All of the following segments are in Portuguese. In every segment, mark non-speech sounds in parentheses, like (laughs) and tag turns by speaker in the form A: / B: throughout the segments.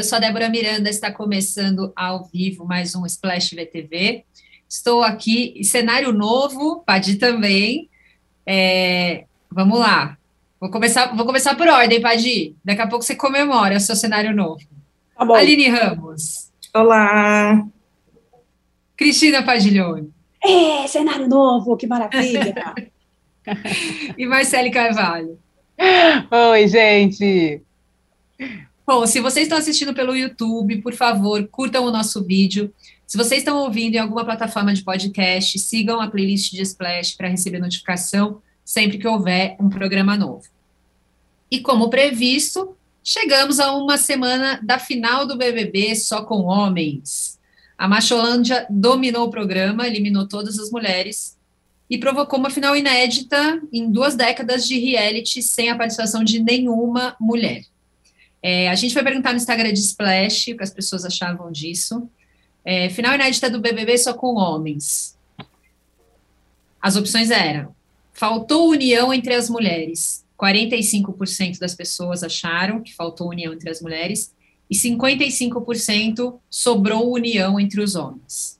A: Eu sou a Débora Miranda, está começando ao vivo mais um Splash VTV. Estou aqui, cenário novo, Padi também. É, vamos lá. Vou começar, vou começar por ordem, Padi. Daqui a pouco você comemora o seu cenário novo. Tá bom. Aline Ramos.
B: Olá.
A: Cristina Padiglione.
C: É, cenário novo, que maravilha. (laughs)
A: e Marcele Carvalho.
D: Oi, gente.
A: Bom, se vocês estão assistindo pelo YouTube, por favor, curtam o nosso vídeo. Se vocês estão ouvindo em alguma plataforma de podcast, sigam a playlist de Splash para receber notificação sempre que houver um programa novo. E como previsto, chegamos a uma semana da final do BBB só com homens. A Macholândia dominou o programa, eliminou todas as mulheres e provocou uma final inédita em duas décadas de reality sem a participação de nenhuma mulher. É, a gente foi perguntar no Instagram de Splash o que as pessoas achavam disso. É, final inédita do BBB só com homens. As opções eram: faltou união entre as mulheres. 45% das pessoas acharam que faltou união entre as mulheres e 55% sobrou união entre os homens.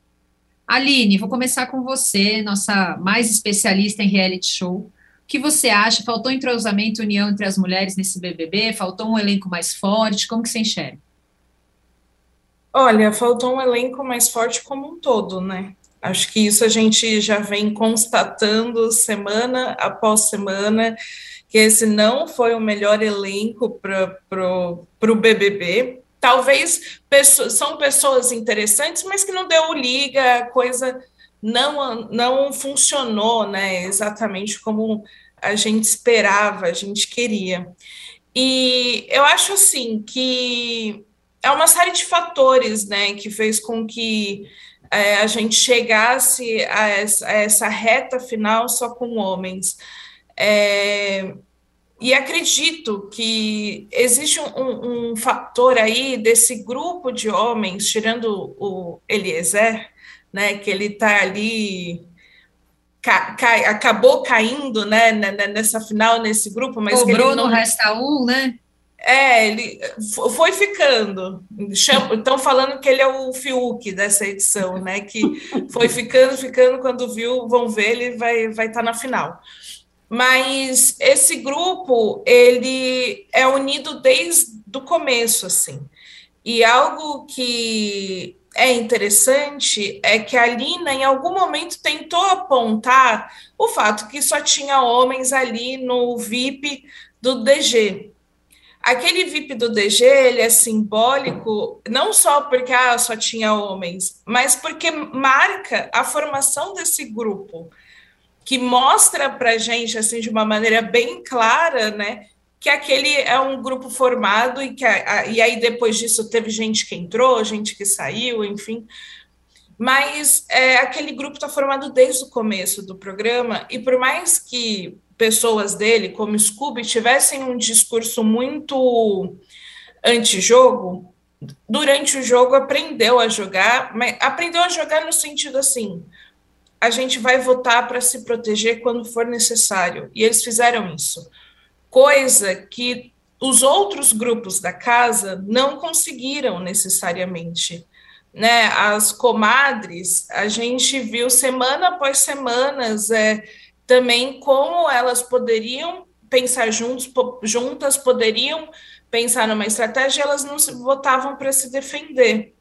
A: Aline, vou começar com você, nossa mais especialista em reality show que você acha? Faltou entrosamento, união entre as mulheres nesse BBB? Faltou um elenco mais forte? Como que você enxerga?
B: Olha, faltou um elenco mais forte como um todo, né? Acho que isso a gente já vem constatando semana após semana, que esse não foi o melhor elenco para o BBB. Talvez pessoas, são pessoas interessantes, mas que não deu liga, coisa não, não funcionou né, exatamente como a gente esperava, a gente queria. E eu acho assim que é uma série de fatores né, que fez com que é, a gente chegasse a essa, a essa, reta final só com homens. É, e acredito que existe um, um, um, fator aí desse grupo de homens, tirando o Eliezer, né, que ele está ali ca, ca, acabou caindo, né, nessa final nesse grupo, mas
A: cobrou não... no resta um, né?
B: É, ele foi ficando. Estão falando que ele é o Fiuk dessa edição, né? Que foi ficando, ficando, quando viu, vão ver, ele vai vai estar tá na final. Mas esse grupo, ele é unido desde o começo, assim. E algo que é interessante é que a Lina, em algum momento, tentou apontar o fato que só tinha homens ali no VIP do DG. Aquele VIP do DG ele é simbólico não só porque ah, só tinha homens, mas porque marca a formação desse grupo, que mostra para gente assim de uma maneira bem clara, né, que aquele é um grupo formado e que a, a, e aí depois disso teve gente que entrou, gente que saiu, enfim. Mas é, aquele grupo está formado desde o começo do programa e por mais que pessoas dele, como Scooby, tivessem um discurso muito anti-jogo, durante o jogo aprendeu a jogar, mas aprendeu a jogar no sentido assim: a gente vai votar para se proteger quando for necessário. E eles fizeram isso coisa que os outros grupos da casa não conseguiram necessariamente. Né? As comadres, a gente viu semana após semanas é, também como elas poderiam pensar juntos, juntas, poderiam pensar numa estratégia, elas não se votavam para se defender.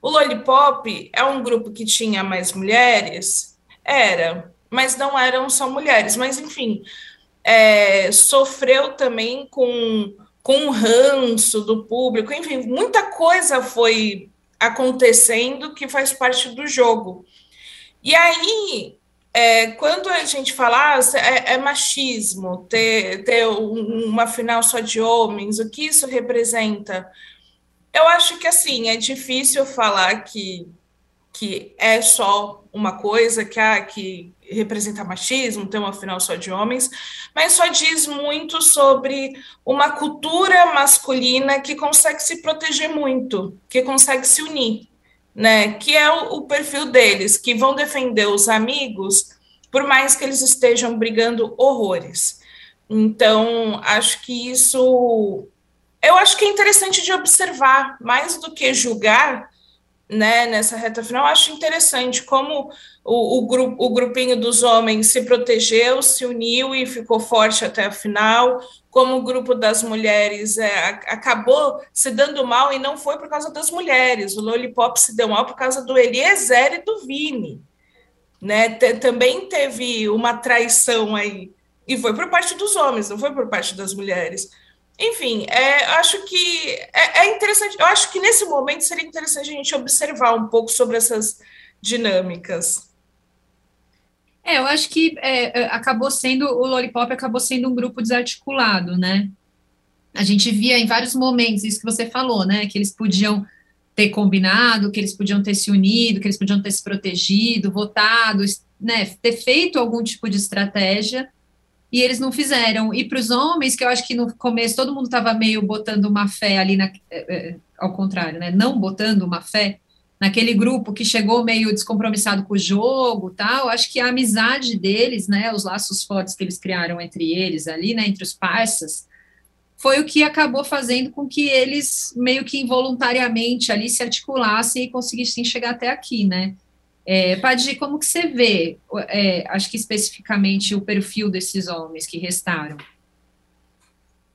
B: O Lollipop é um grupo que tinha mais mulheres? Era, mas não eram só mulheres. Mas, enfim, é, sofreu também com, com o ranço do público, enfim, muita coisa foi acontecendo que faz parte do jogo. E aí, é, quando a gente fala ah, é, é, machismo ter, ter um, uma final só de homens, o que isso representa? Eu acho que assim é difícil falar que, que é só uma coisa que, ah, que representa machismo, ter uma final só de homens, mas só diz muito sobre uma cultura masculina que consegue se proteger muito, que consegue se unir, né? Que é o, o perfil deles, que vão defender os amigos, por mais que eles estejam brigando horrores. Então, acho que isso eu acho que é interessante de observar, mais do que julgar, né, nessa reta final, acho interessante como o, o, grupo, o grupinho dos homens se protegeu, se uniu e ficou forte até a final, como o grupo das mulheres é, acabou se dando mal e não foi por causa das mulheres, o Lollipop se deu mal por causa do Eliezer e do Vini, né, também teve uma traição aí, e foi por parte dos homens, não foi por parte das mulheres, enfim, é, acho que é, é, interessante. Eu acho que nesse momento seria interessante a gente observar um pouco sobre essas dinâmicas.
A: É, eu acho que é, é acabou sendo o Lollipop acabou sendo um grupo desarticulado, né? A gente via em vários momentos isso que você falou, né? Que eles podiam ter combinado, que eles podiam ter se unido, que eles podiam ter se protegido, votado, né? Ter feito algum tipo de estratégia e eles não fizeram. E para os homens, que eu acho que no começo todo mundo estava meio botando uma fé ali, na, é, é, ao contrário, né? Não botando uma fé naquele grupo que chegou meio descompromissado com o jogo, tal. Acho que a amizade deles, né? Os laços fortes que eles criaram entre eles ali, né? Entre os parças, foi o que acabou fazendo com que eles meio que involuntariamente ali se articulassem e conseguissem chegar até aqui, né? É, Padir, como que você vê, é, acho que especificamente, o perfil desses homens que restaram?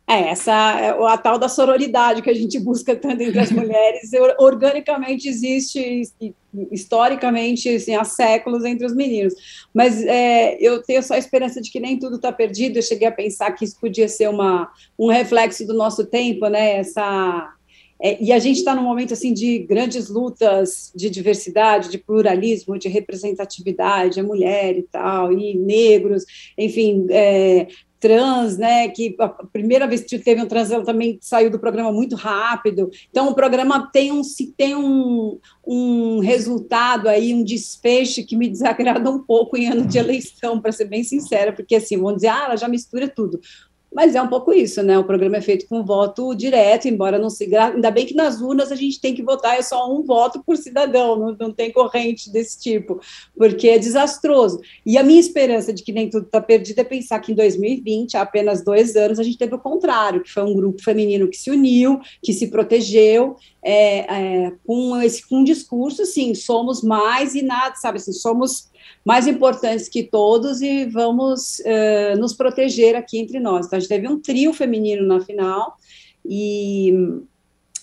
C: É, essa é a tal da sororidade que a gente busca tanto entre as (laughs) mulheres, organicamente existe, historicamente, assim, há séculos entre os meninos. Mas é, eu tenho só a esperança de que nem tudo está perdido. Eu cheguei a pensar que isso podia ser uma, um reflexo do nosso tempo, né? Essa é, e a gente está num momento assim de grandes lutas de diversidade, de pluralismo, de representatividade, a mulher e tal, e negros, enfim, é, trans, né, que a primeira vez que teve um trans, ela também saiu do programa muito rápido. Então, o programa tem um, tem um, um resultado aí, um desfecho que me desagrada um pouco em ano de eleição, para ser bem sincera, porque assim, vão dizer, ah, ela já mistura tudo. Mas é um pouco isso, né? O programa é feito com voto direto, embora não se. Ainda bem que nas urnas a gente tem que votar, é só um voto por cidadão, não, não tem corrente desse tipo, porque é desastroso. E a minha esperança de que nem tudo está perdido é pensar que em 2020, há apenas dois anos, a gente teve o contrário, que foi um grupo feminino que se uniu, que se protegeu, é, é, com, esse, com um discurso assim: somos mais e nada, sabe? Assim, somos mais importantes que todos e vamos uh, nos proteger aqui entre nós. Então, a gente teve um trio feminino na final e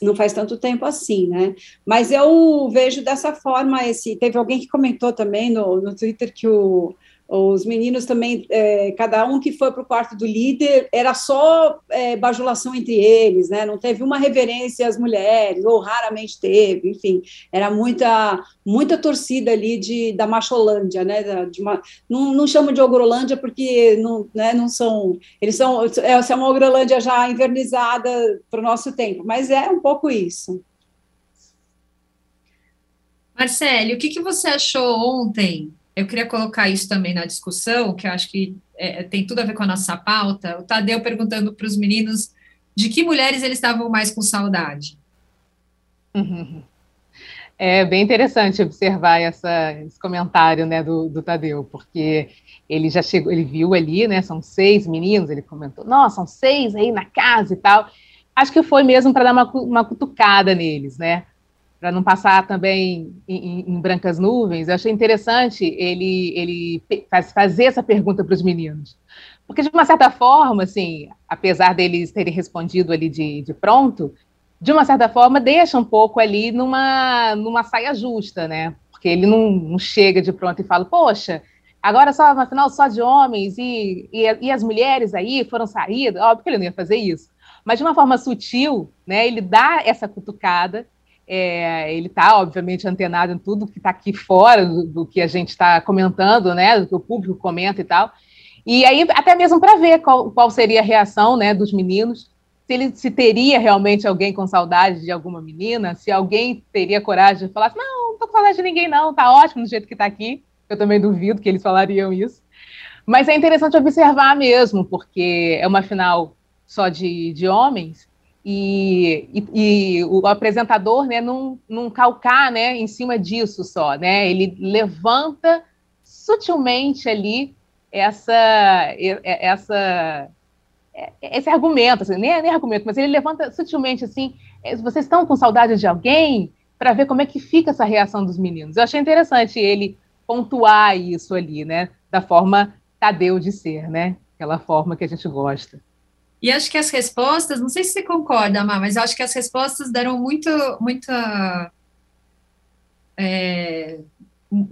C: não faz tanto tempo assim, né? Mas eu vejo dessa forma esse. Teve alguém que comentou também no, no Twitter que o os meninos também, é, cada um que foi para o quarto do líder, era só é, bajulação entre eles, né? Não teve uma reverência às mulheres, ou raramente teve, enfim, era muita muita torcida ali de, da Macholândia, né? De uma, não, não chamo de Ogrolândia porque não, né, não são. Eles são. É, é uma Ogrolândia já invernizada para o nosso tempo, mas é um pouco isso.
A: Marcelo, o que, que você achou ontem eu queria colocar isso também na discussão, que eu acho que é, tem tudo a ver com a nossa pauta. O Tadeu perguntando para os meninos de que mulheres eles estavam mais com saudade. (laughs)
D: É bem interessante observar essa, esse comentário né, do, do, Tadeu, porque ele já chegou, ele viu ali, né? São seis meninos, ele comentou, nossa, são seis aí na casa e tal. Acho que foi mesmo para dar uma, uma cutucada neles, né? Para não passar também em, em, brancas nuvens, eu achei interessante ele, ele faz, fazer essa pergunta para os meninos. Porque, de uma certa forma, assim, apesar deles terem respondido ali de, de pronto, de uma certa forma deixa um pouco ali numa, numa saia justa, né? Porque ele não, não chega de pronto e fala, poxa, agora só, afinal, só de homens e, e, e as mulheres aí foram saídas. Óbvio que ele não ia fazer isso. Mas de uma forma sutil, né? Ele dá essa cutucada é, ele está, obviamente, antenado em tudo que está aqui fora do, do, que a gente está comentando, né? Do que o público comenta e tal. E aí, até mesmo para ver qual, qual, seria a reação né, dos meninos, se ele se teria realmente alguém com saudade de alguma menina, se alguém teria coragem de falar assim, não, não tô com saudade de ninguém, não, tá ótimo do jeito que está aqui. Eu também duvido que eles falariam isso. Mas é interessante observar mesmo, porque é uma final só de, de homens, e, e, e, o apresentador né, não, não calcar né, em cima disso só, né? Ele levanta sutilmente ali essa, essa é, esse argumento, assim, nem, nem argumento, mas ele levanta sutilmente assim: é, vocês estão com saudade de alguém? Para ver como é que fica essa reação dos meninos. Eu achei interessante ele pontuar isso ali, né? Da forma Tadeu de ser, né? Aquela forma que a gente gosta.
A: E acho que as respostas, não sei se você concorda, Amar, mas acho que as respostas deram muito, muita. É,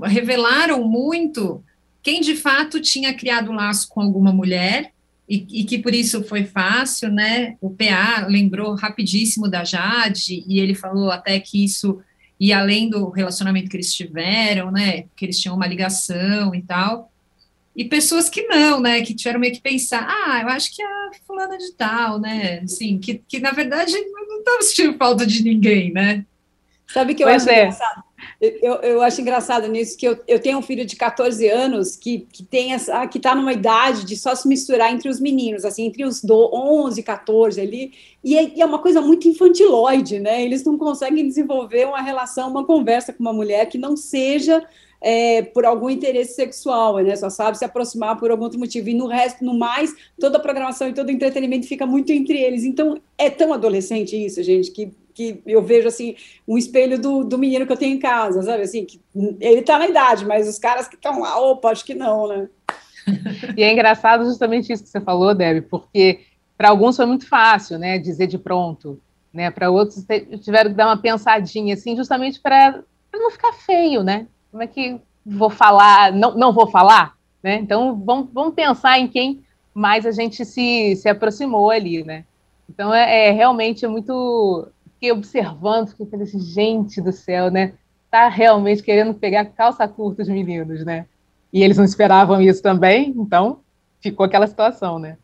A: revelaram muito quem de fato tinha criado laço com alguma mulher e, e, que por isso foi fácil, né? O PA lembrou rapidíssimo da Jade e ele falou até que isso ia além do relacionamento que eles tiveram, né? Que eles tinham uma ligação e tal e pessoas que não, né, que tiveram meio que pensar, ah, eu acho que é a fulana de tal, né, assim, que, que na verdade não estava sentindo falta de ninguém, né.
C: Sabe que eu pois acho é. engraçado? Eu, eu acho engraçado nisso que eu, eu tenho um filho de 14 anos que, que tem essa que está numa idade de só se misturar entre os meninos, assim, entre os do, 11 e 14 ali, e é, e é uma coisa muito infantiloide, né? Eles não conseguem desenvolver uma relação, uma conversa com uma mulher que não seja é, por algum interesse sexual, né? Só sabe se aproximar por algum outro motivo. E no resto, no mais, toda a programação e todo o entretenimento fica muito entre eles. Então, é tão adolescente isso, gente, que, que eu vejo, assim, um espelho do, do menino que eu tenho em casa, sabe? Assim, que ele tá na idade, mas os caras que estão lá, opa, acho que não, né? (laughs)
D: e é engraçado justamente isso que você falou, Debbie, porque para alguns foi muito fácil, né, dizer de pronto, né? Para outros tiveram que dar uma pensadinha, assim, justamente para não ficar feio, né? Como é que vou falar, não, não vou falar, né? Então vamos, vamos pensar em quem mais a gente se, se aproximou ali, né? Então é, é realmente muito fiquei observando, fiquei pensando assim, gente do céu, né? Tá realmente querendo pegar calça curta os meninos, né? E eles não esperavam isso também, então ficou aquela situação, né?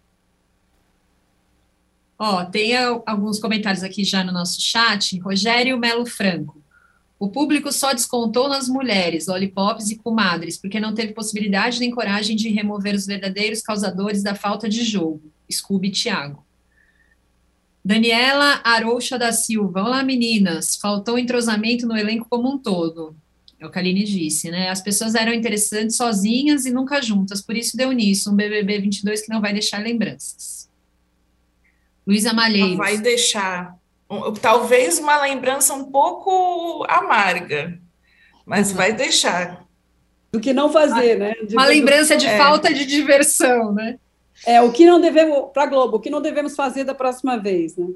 A: Ó, tem alguns comentários aqui já no nosso chat. Rogério Melo Franco. O público só descontou nas mulheres, lollipops e comadres, porque não teve possibilidade nem coragem de remover os verdadeiros causadores da falta de jogo. Scooby Thiago. Daniela Arouxa da Silva. Olá, meninas. Faltou entrosamento no elenco como um todo. É o que a Aline disse, né? As pessoas eram interessantes sozinhas e nunca juntas, por isso deu nisso um BBB 22 que não vai deixar lembranças. Luísa Malheiros. Não
B: vai deixar talvez uma lembrança um pouco amarga, mas uhum. vai deixar.
C: Do que não fazer, né?
A: De uma lembrança de é. falta de diversão, né?
C: É, o que não devemos, para Globo, o que não devemos fazer da próxima vez, né?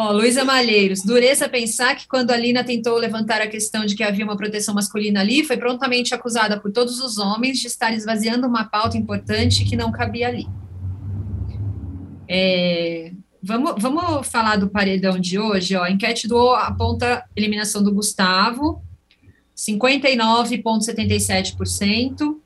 A: Ó, Luísa Malheiros, dureza pensar que quando a Lina tentou levantar a questão de que havia uma proteção masculina ali, foi prontamente acusada por todos os homens de estar esvaziando uma pauta importante que não cabia ali. É, Vamos, vamos falar do paredão de hoje. Ó. A enquete do aponta eliminação do Gustavo, 59,77%.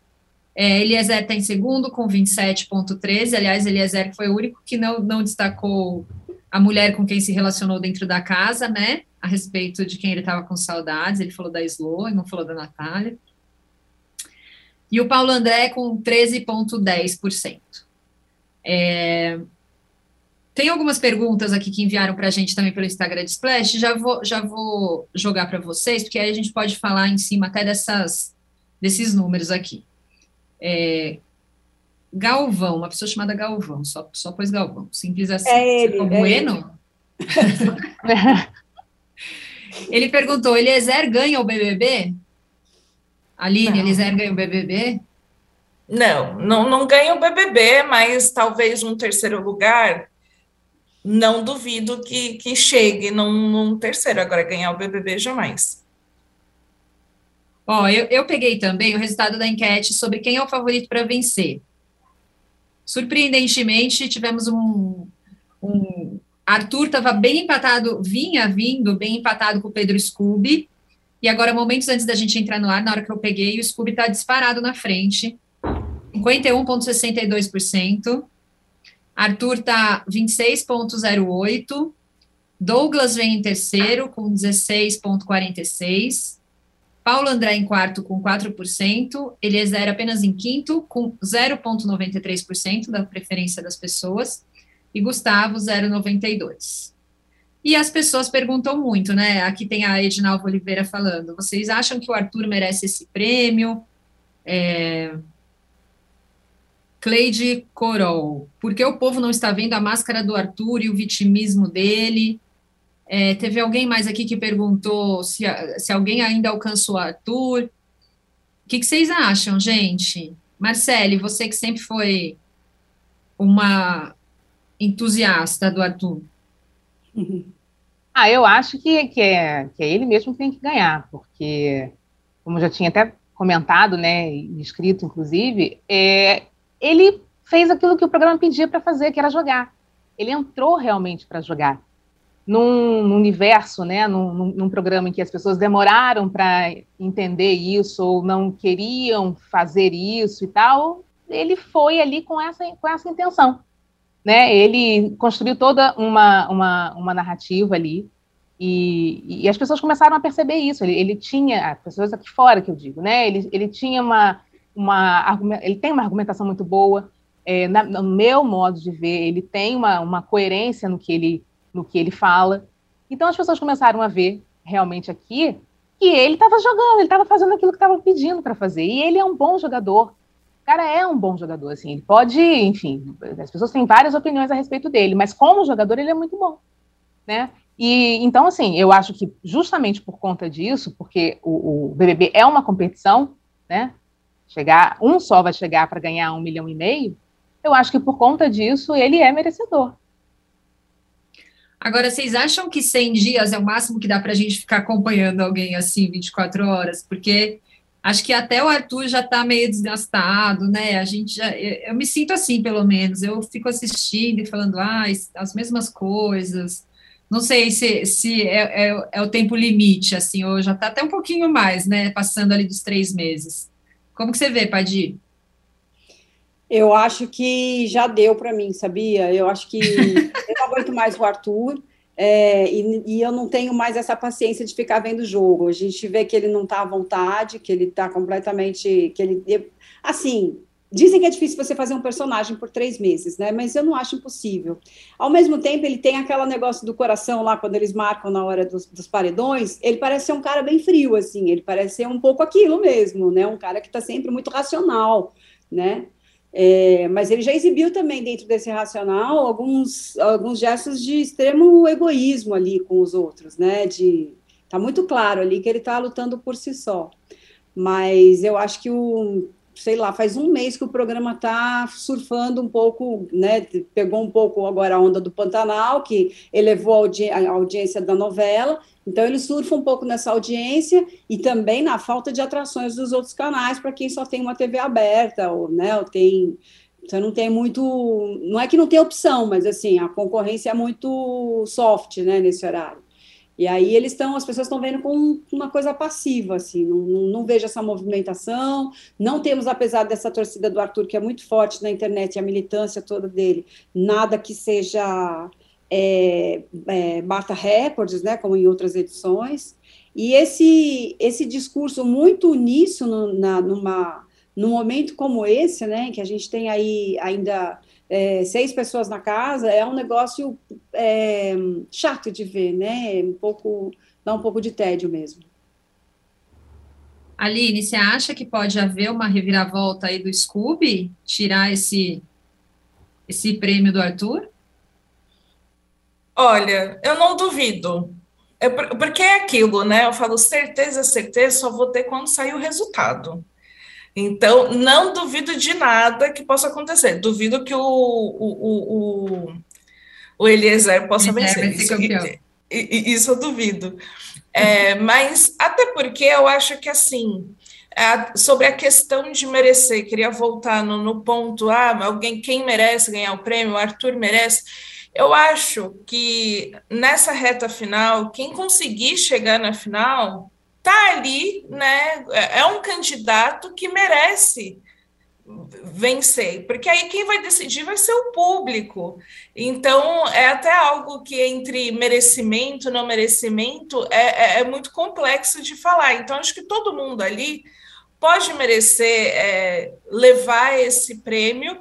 A: É, Eliezer está em segundo, com 27,13%. Aliás, Eliezer foi o único que não, não destacou a mulher com quem se relacionou dentro da casa, né? A respeito de quem ele estava com saudades. Ele falou da Slo e não falou da Natália. E o Paulo André com 13,10%. É, tem algumas perguntas aqui que enviaram para a gente também pelo Instagram de Splash, já vou, já vou jogar para vocês, porque aí a gente pode falar em cima até dessas, desses números aqui. É, Galvão, uma pessoa chamada Galvão, só, só pôs Galvão, simples assim.
C: É ele, é
A: bueno? Ele. (laughs) ele perguntou, Eliezer ganha o BBB? Aline, não. Eliezer ganha o BBB?
B: Não, não, não ganha o BBB, mas talvez um terceiro lugar não duvido que, que chegue num, num terceiro. Agora, ganhar o BBB jamais.
A: Ó, eu, eu peguei também o resultado da enquete sobre quem é o favorito para vencer. Surpreendentemente, tivemos um, um Arthur estava bem empatado, vinha vindo bem empatado com o Pedro Scooby. E agora, momentos antes da gente entrar no ar, na hora que eu peguei, o Scooby está disparado na frente, 51,62%. Arthur está 26,08. Douglas vem em terceiro com 16,46. Paulo André em quarto com 4%. Eliezer apenas em quinto com 0,93% da preferência das pessoas. E Gustavo 0,92%. E as pessoas perguntam muito, né? Aqui tem a Edinalva Oliveira falando. Vocês acham que o Arthur merece esse prêmio? É, Cleide Corol, por que o povo não está vendo a máscara do Arthur e o vitimismo dele? É, teve alguém mais aqui que perguntou se, se alguém ainda alcançou o Arthur. O que, que vocês acham, gente? Marcele, você que sempre foi uma entusiasta do Arthur. (laughs)
D: Ah, eu acho que, que, é, que é ele mesmo que tem que ganhar, porque, como já tinha até comentado, né, escrito, inclusive, é, ele fez aquilo que o programa pedia para fazer, que era jogar. Ele entrou realmente para jogar. Num, num, universo, né, num, num, programa em que as pessoas demoraram para entender isso ou não queriam fazer isso e tal, ele foi ali com essa, com essa intenção. Né? Ele construiu toda uma, uma, uma narrativa ali e, e, as pessoas começaram a perceber isso. Ele, ele tinha, as pessoas aqui fora que eu digo, né? Ele, ele tinha uma, uma ele tem uma argumentação muito boa. É, na, no meu modo de ver, ele tem uma, uma coerência no que ele no que ele fala. Então as pessoas começaram a ver realmente aqui que ele estava jogando, ele estava fazendo aquilo que estava pedindo para fazer. E ele é um bom jogador. O cara é um bom jogador, assim. Ele pode, enfim, as pessoas têm várias opiniões a respeito dele, mas como jogador ele é muito bom, né? E então, assim, eu acho que justamente por conta disso, porque o, o BBB é uma competição, né? Chegar, um só vai chegar para ganhar um milhão e meio. Eu acho que por conta disso ele é merecedor.
A: Agora, vocês acham que 100 dias é o máximo que dá para a gente ficar acompanhando alguém assim 24 horas? Porque acho que até o Arthur já está meio desgastado, né? A gente já, eu, eu, me sinto assim, pelo menos. Eu fico assistindo e falando, ah, as mesmas coisas. Não sei se, se é, é, é o tempo limite, assim, ou já está até um pouquinho mais, né? Passando ali dos três meses. Como que você vê, Padir?
C: Eu acho que já deu para mim, sabia? Eu acho que (laughs) eu não aguento mais o Arthur. É, e, e, eu não tenho mais essa paciência de ficar vendo o jogo. A gente vê que ele não está à vontade, que ele está completamente. que ele Assim, dizem que é difícil você fazer um personagem por três meses, né? Mas eu não acho impossível. Ao mesmo tempo, ele tem aquele negócio do coração lá, quando eles marcam na hora dos, dos paredões, ele parece ser um cara bem frio, assim, ele parece ser um pouco aquilo mesmo, né? Um cara que está sempre muito racional, né? É, mas ele já exibiu também dentro desse racional alguns, alguns gestos de extremo egoísmo ali com os outros, né? De tá muito claro ali que ele está lutando por si só. Mas eu acho que o sei lá, faz um mês que o programa está surfando um pouco, né? Pegou um pouco agora a onda do Pantanal, que elevou a, audi a audiência da novela, então ele surfa um pouco nessa audiência e também na falta de atrações dos outros canais para quem só tem uma TV aberta, ou, né, ou tem. Você não tem muito. Não é que não tem opção, mas assim, a concorrência é muito soft né, nesse horário. E aí eles estão, as pessoas estão vendo com uma coisa passiva, assim, não, não, não, vejo essa movimentação, não temos, apesar dessa torcida do Arthur, que é muito forte na internet, a militância toda dele, nada que seja é, é, bata recordes, né, como em outras edições, e esse, esse discurso muito uníssono na, numa, num momento como esse, né, que a gente tem aí ainda é, seis pessoas na casa, é um negócio é, chato de ver, né, um pouco, dá um pouco de tédio mesmo.
A: Aline, você acha que pode haver uma reviravolta aí do Scooby, tirar esse, esse prêmio do Arthur?
B: Olha, eu não duvido. É porque é aquilo, né? Eu falo certeza, certeza, só vou ter quando sair o resultado. Então, não duvido de nada que possa acontecer. Duvido que o, o, o, o Eliezer possa vencer. Isso, isso, eu duvido. É, mas, até porque eu acho que, assim, a, sobre a questão de merecer, queria voltar no, no ponto, ah, alguém, quem merece ganhar o prêmio, o Arthur merece eu acho que nessa reta final, quem conseguir chegar na final tá ali, né? É, é um candidato que merece vencer, porque aí quem vai decidir vai ser o público. Então é até algo que entre merecimento e não merecimento é, é, é, muito complexo de falar. Então acho que todo mundo ali pode merecer é, levar esse prêmio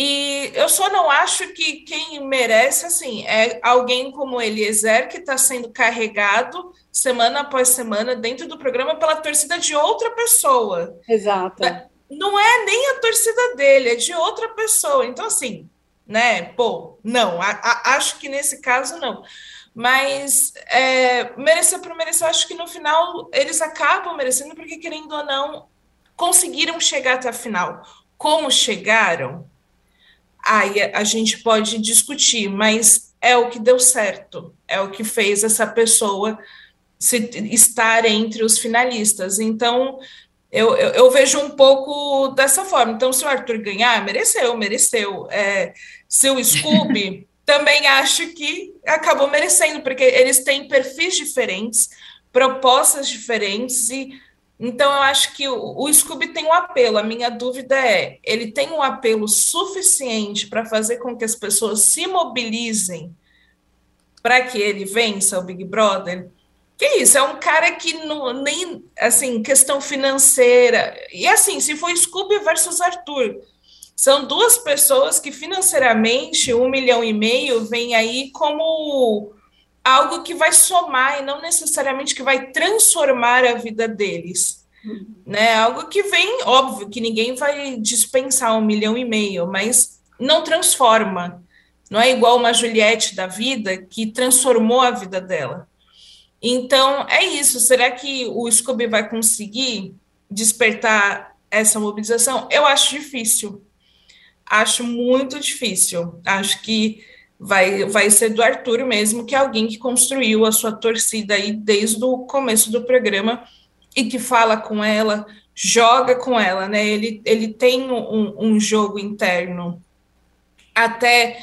B: e eu só não acho que quem merece, assim, é alguém como Eliezer, que está sendo carregado semana após semana dentro do programa pela torcida de outra pessoa.
C: Exato.
B: não é nem a torcida dele, é de outra pessoa. Então, assim, né? Pô, não, a, a, acho que nesse caso não. Mas é, merecer por merecer, acho que no final eles acabam merecendo, porque querendo ou não, conseguiram chegar até a final. Como chegaram? Aí a, gente pode discutir, mas é o que deu certo, é o que fez essa pessoa se, estar entre os finalistas. Então, eu, eu, eu, vejo um pouco dessa forma. Então, se o Arthur ganhar, mereceu, mereceu. É, se o Scooby, (laughs) também acho que acabou merecendo, porque eles têm perfis diferentes, propostas diferentes, e então eu acho que o, o Scooby tem um apelo. A minha dúvida é: ele tem um apelo suficiente para fazer com que as pessoas se mobilizem para que ele vença o Big Brother? Que isso, é um cara que não, nem, assim, questão financeira. E assim, se for Scooby versus Arthur, são duas pessoas que financeiramente, um milhão e meio, vem aí como algo que vai somar e não necessariamente que vai transformar a vida deles. Né? Algo que vem, óbvio, que ninguém vai dispensar um milhão e meio, mas não transforma. Não é igual uma Juliette da vida que transformou a vida dela. Então, é isso. Será que o Scooby vai conseguir despertar essa mobilização? Eu acho difícil. Acho muito difícil. Acho que vai, vai ser do Arthur mesmo, que é alguém que construiu a sua torcida aí desde o começo do programa e que fala com ela, joga com ela, né? Ele, ele tem um, um jogo interno, até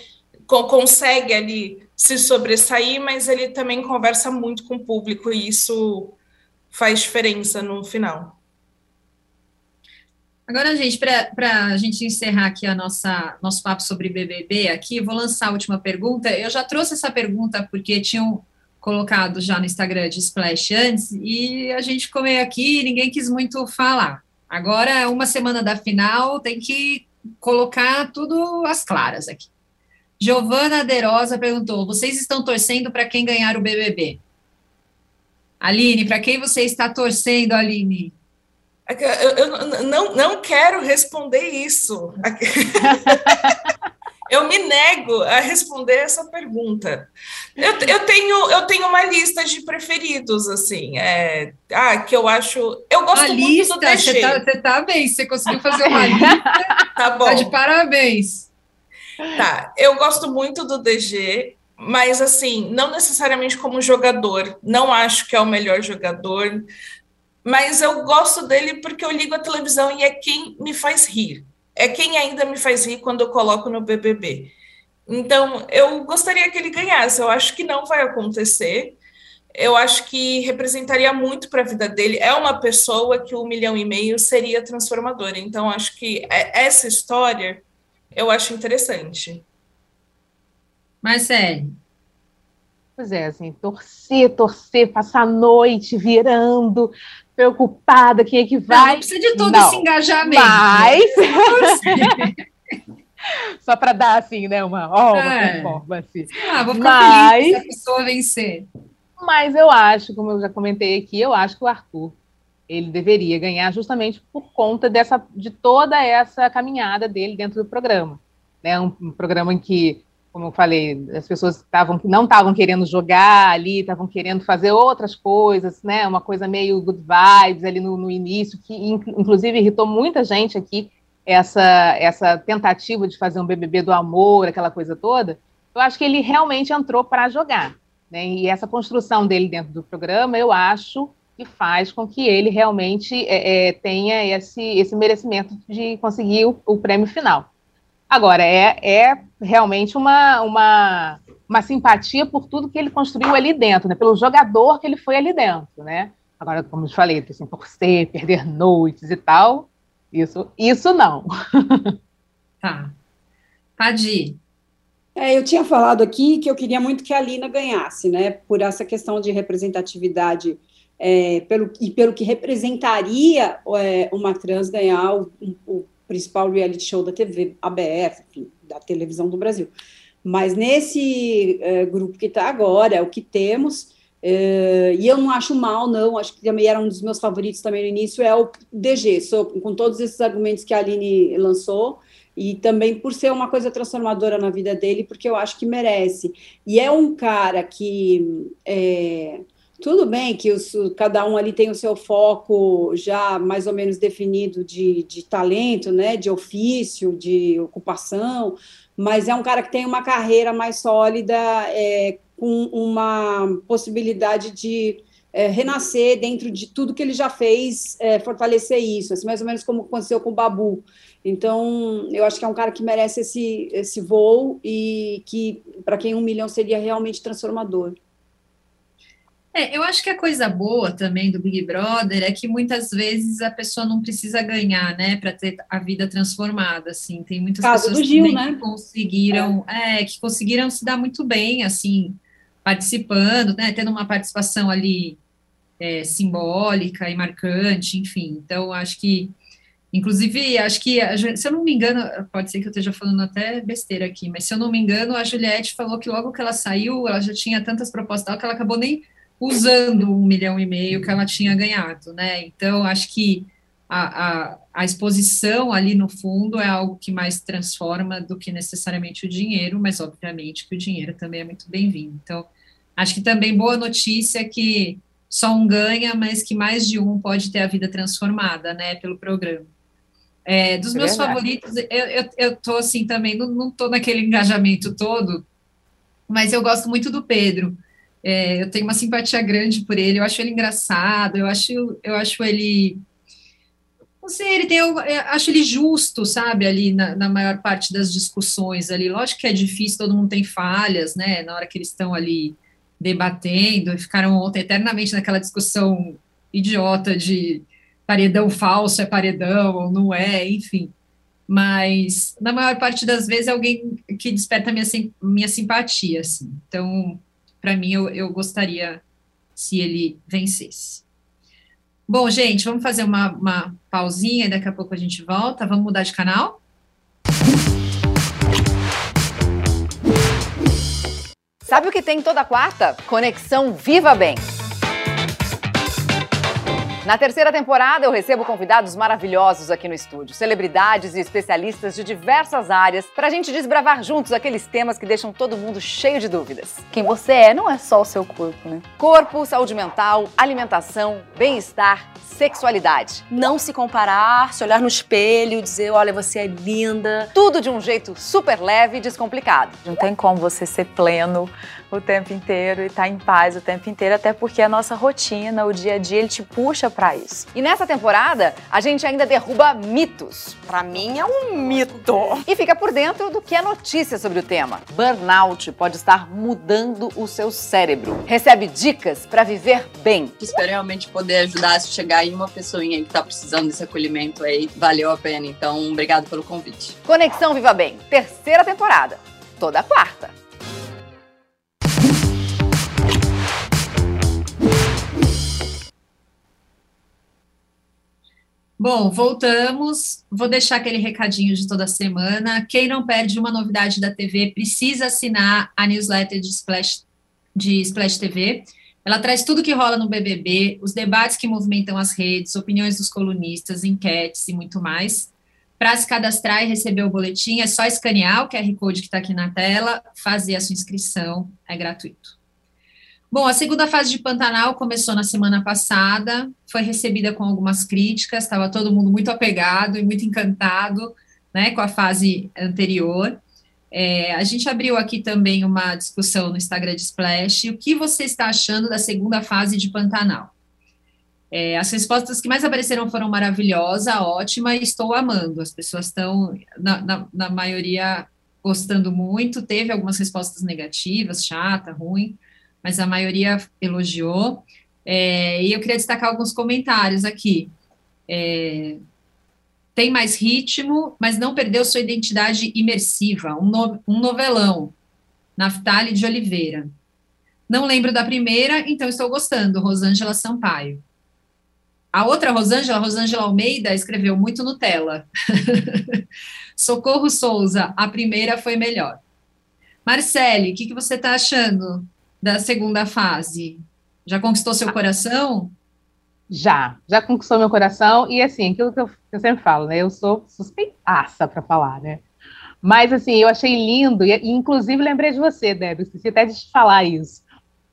B: consegue ali se sobressair, mas ele também conversa muito com o público e isso faz diferença no final.
A: Agora, gente, para a gente encerrar aqui a nossa nosso papo sobre BBB aqui, vou lançar a última pergunta. Eu já trouxe essa pergunta porque tinham colocado já no Instagram de Splash antes e a gente meio aqui e ninguém quis muito falar. Agora, uma semana da final, tem que colocar tudo às claras aqui. Giovana Aderosa perguntou: vocês estão torcendo para quem ganhar o BBB? Aline, para quem você está torcendo, Aline?
B: É eu, eu não, não quero responder isso. (laughs) eu me nego a responder essa pergunta. Eu, eu, tenho, eu tenho uma lista de preferidos, assim. É, ah, que eu acho. Eu gosto uma muito lista, do DG.
A: Você tá, você tá bem, você conseguiu fazer uma (laughs) lista. tá bom. Tá de parabéns.
B: Tá, eu gosto muito do DG, mas assim, não necessariamente como jogador. Não acho que é o melhor jogador, mas eu gosto dele porque eu ligo a televisão e é quem me faz rir. É quem ainda me faz rir quando eu coloco no BBB. Então, eu gostaria que ele ganhasse. Eu acho que não vai acontecer. Eu acho que representaria muito para a vida dele. É uma pessoa que um milhão e meio seria transformadora. Então, acho que é, essa história eu acho interessante.
A: Marcele.
D: Pois é, assim, torcer, torcer, passar a noite virando, preocupada, quem é que vai. Não,
A: precisa de todo não. esse engajamento.
D: Mas. (laughs) Só para dar, assim, né, uma, oh, uma é. performance.
A: Ah, vou ficar Mas... feliz se a pessoa vencer.
D: Mas eu acho, como eu já comentei aqui, eu acho que o Arthur ele deveria ganhar justamente por conta dessa, de toda essa caminhada dele dentro do programa. Né? Um, um programa em que, como eu falei, as pessoas tavam, não estavam querendo jogar ali, estavam querendo fazer outras coisas, né? uma coisa meio good vibes ali no, no início, que inclusive irritou muita gente aqui, essa, essa tentativa de fazer um BBB do amor, aquela coisa toda. Eu acho que ele realmente entrou para jogar. Né? E essa construção dele dentro do programa, eu acho que faz com que ele realmente é, é, tenha esse, esse merecimento de conseguir o, o, prêmio final. Agora, é, é realmente uma, uma, uma simpatia por tudo que ele construiu ali dentro, né? pelo jogador que ele foi ali dentro. Né? Agora, como eu falei, assim, torcer, perder noites e tal, isso, isso não. (laughs)
A: Tá. Padi.
C: É, eu tinha falado aqui que eu queria muito que a Lina ganhasse, né? Por essa questão de representatividade é, pelo, e pelo que representaria é, uma trans ganhar o, o, principal reality show da TV aberta, enfim, da televisão do Brasil. Mas nesse é, grupo que está agora, o que temos, Uh, e eu não acho mal, não, acho que também era um dos meus favoritos também no início, é o DG, com todos esses argumentos que a Aline lançou, e também por ser uma coisa transformadora na vida dele, porque eu acho que merece. E é um cara que é, tudo bem que os, cada um ali tem o seu foco já mais ou menos definido de, de talento, né, de ofício, de ocupação, mas é um cara que tem uma carreira mais sólida, é, com uma possibilidade de é, renascer dentro de tudo que ele já fez, é, fortalecer isso, assim, mais ou menos como aconteceu com o Babu. Então, eu acho que é um cara que merece esse, esse voo e que, para quem um milhão seria realmente transformador.
A: É, eu acho que a coisa boa também do Big Brother é que muitas vezes a pessoa não precisa ganhar, né, para ter a vida transformada, assim. Tem muitas Caso pessoas Gil, né? que conseguiram, é. é. que conseguiram se dar muito bem, assim, participando, né, tendo uma participação ali é, simbólica e marcante, enfim. Então, acho que, inclusive, acho que, se eu não me engano, pode ser que eu esteja falando até besteira aqui, mas se eu não me engano, a Juliette falou que logo que ela saiu, ela já tinha tantas propostas que ela acabou nem usando um milhão e meio que ela tinha ganhado, né? Então, acho que a, a, a, exposição ali no fundo é algo que mais transforma do que necessariamente o dinheiro, mas obviamente que o dinheiro também é muito bem-vindo. Então, acho que também boa notícia que só um ganha, mas que mais de um pode ter a vida transformada, né, pelo programa. É, dos é meus verdade. favoritos, eu, eu, eu tô assim também, não, não tô naquele engajamento todo, mas eu gosto muito do Pedro. É, eu tenho uma simpatia grande por ele, eu acho ele engraçado, eu acho, eu acho ele. Não sei, ele tem. Eu acho ele justo, sabe, ali na, na, maior parte das discussões ali. Lógico que é difícil, todo mundo tem falhas, né? Na hora que eles estão ali debatendo, ficaram ontem eternamente naquela discussão idiota de paredão falso é paredão ou não é, enfim. Mas na maior parte das vezes é alguém que desperta minha, minha simpatia, assim. Então, para mim, eu, eu gostaria se ele vencesse. Bom, gente, vamos fazer uma, uma pausinha e daqui a pouco a gente volta. Vamos mudar de canal?
E: Sabe o que tem toda quarta? Conexão Viva Bem. Na terceira temporada, eu recebo convidados maravilhosos aqui no estúdio, celebridades e especialistas de diversas áreas, para a gente desbravar juntos aqueles temas que deixam todo mundo cheio de dúvidas. Quem você é não é só o seu corpo, né? Corpo, saúde mental, alimentação, bem-estar, sexualidade.
F: Não se comparar, se olhar no espelho, dizer, olha, você é linda.
E: Tudo de um jeito super leve e descomplicado.
F: Não tem como você ser pleno o tempo inteiro e estar tá em paz o tempo inteiro, até porque a nossa rotina, o dia a dia, ele te puxa para isso.
E: E nessa temporada, a gente ainda derruba mitos.
F: Para mim é um mito.
E: E fica por dentro do que é notícia sobre o tema. Burnout pode estar mudando o seu cérebro. Recebe dicas para viver bem.
G: Espero realmente poder ajudar a chegar em uma pessoinha que está precisando desse acolhimento aí. Valeu a pena. Então, obrigado pelo convite.
E: Conexão Viva Bem, terceira temporada. Toda quarta.
A: Bom, voltamos. Vou deixar aquele recadinho de toda semana. Quem não perde uma novidade da TV precisa assinar a newsletter de Splash, de Splash TV. Ela traz tudo que rola no BBB, os debates que movimentam as redes, opiniões dos colunistas, enquetes e muito mais. Para se cadastrar e receber o boletim, é só escanear o QR Code que está aqui na tela, fazer a sua inscrição, é gratuito. Bom, a segunda fase de Pantanal começou na semana passada, foi recebida com algumas críticas, estava todo mundo muito apegado e muito encantado né, com a fase anterior. É, a gente abriu aqui também uma discussão no Instagram de Splash. O que você está achando da segunda fase de Pantanal? É, as respostas que mais apareceram foram maravilhosa, ótima estou amando. As pessoas estão, na, na, na maioria, gostando muito. Teve algumas respostas negativas, chata, ruim mas a maioria elogiou. É, e eu queria destacar alguns comentários aqui. É, tem mais ritmo, mas não perdeu sua identidade imersiva. Um, no, um novelão. Naftali de Oliveira. Não lembro da primeira, então estou gostando. Rosângela Sampaio. A outra Rosângela, Rosângela Almeida, escreveu muito Nutella. (laughs) Socorro Souza, a primeira foi melhor. Marcele, o que, que você está achando da segunda fase? Já conquistou seu coração?
D: Já, já conquistou meu coração, e assim, aquilo que eu, que eu sempre falo, né? Eu sou suspeitaça para falar, né? Mas assim, eu achei lindo, e, e inclusive lembrei de você, Débora, esqueci até de te falar isso.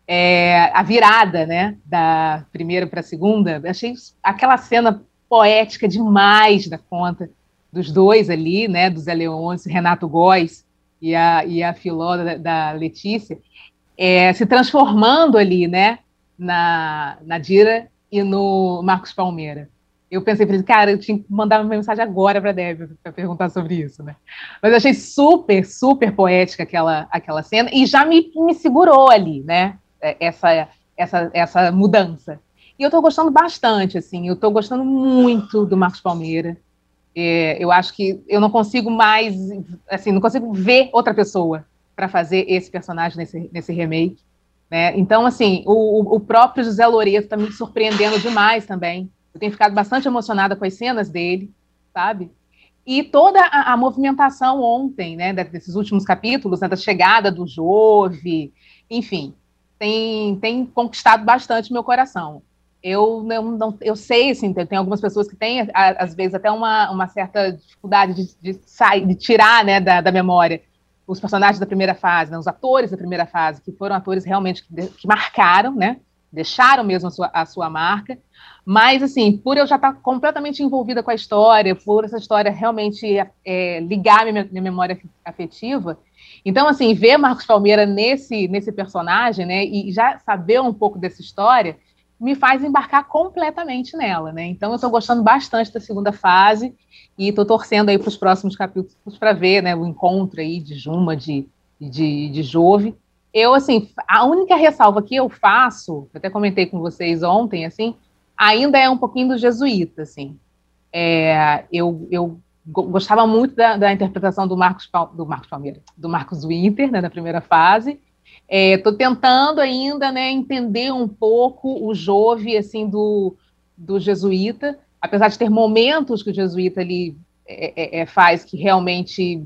D: É, a virada, né, da primeira para a segunda, achei aquela cena poética demais da conta dos dois ali, né, do Zé Leôncio, Renato Góes e a, e a Filó da, da Letícia, é, se transformando ali, né, na, na Dira e no Marcos Palmeira. Eu pensei, cara, eu tinha que mandar uma mensagem agora para a Débora para perguntar sobre isso, né? Mas eu achei super, super poética aquela, aquela cena e já me, me segurou ali, né? É, essa, essa, essa mudança. E eu estou gostando bastante, assim, eu estou gostando muito do Marcos Palmeira. É, eu acho que eu não consigo mais, assim, não consigo ver outra pessoa para fazer esse personagem nesse, nesse remake. Né? Então, assim, o, o próprio José Loreto está me surpreendendo demais também. Eu tenho ficado bastante emocionada com as cenas dele, sabe? E toda a, a movimentação ontem, né, desses últimos capítulos, né, da chegada do Jove, enfim, tem, tem conquistado bastante meu coração. Eu não, não, eu sei, assim, tem algumas pessoas que têm, às vezes, até uma, uma certa dificuldade de, de, sair, de tirar né, da, da memória os personagens da primeira fase, né, os atores da primeira fase, que foram atores realmente que, que marcaram, né, deixaram mesmo a sua, a sua marca, mas, assim, por eu já estar completamente envolvida com a história, por essa história realmente é, ligar minha, minha memória afetiva, então, assim, ver Marcos Palmeira nesse, nesse personagem, né, e já saber um pouco dessa história, me faz embarcar completamente nela, né? Então, eu estou gostando bastante da segunda fase, e estou torcendo aí para os próximos capítulos para ver né, o encontro aí de Juma, de, de, de Jove. Eu, assim, a única ressalva que eu faço, até comentei com vocês ontem, assim, ainda é um pouquinho do jesuíta, assim. É, eu, eu gostava muito da, da, interpretação do Marcos, do Marcos Palmeira, do Marcos Winter, né, na primeira fase. Estou é, tentando ainda, né, entender um pouco o Jove, assim, do, do jesuíta, apesar de ter momentos que o jesuíta ali é, é, é faz que realmente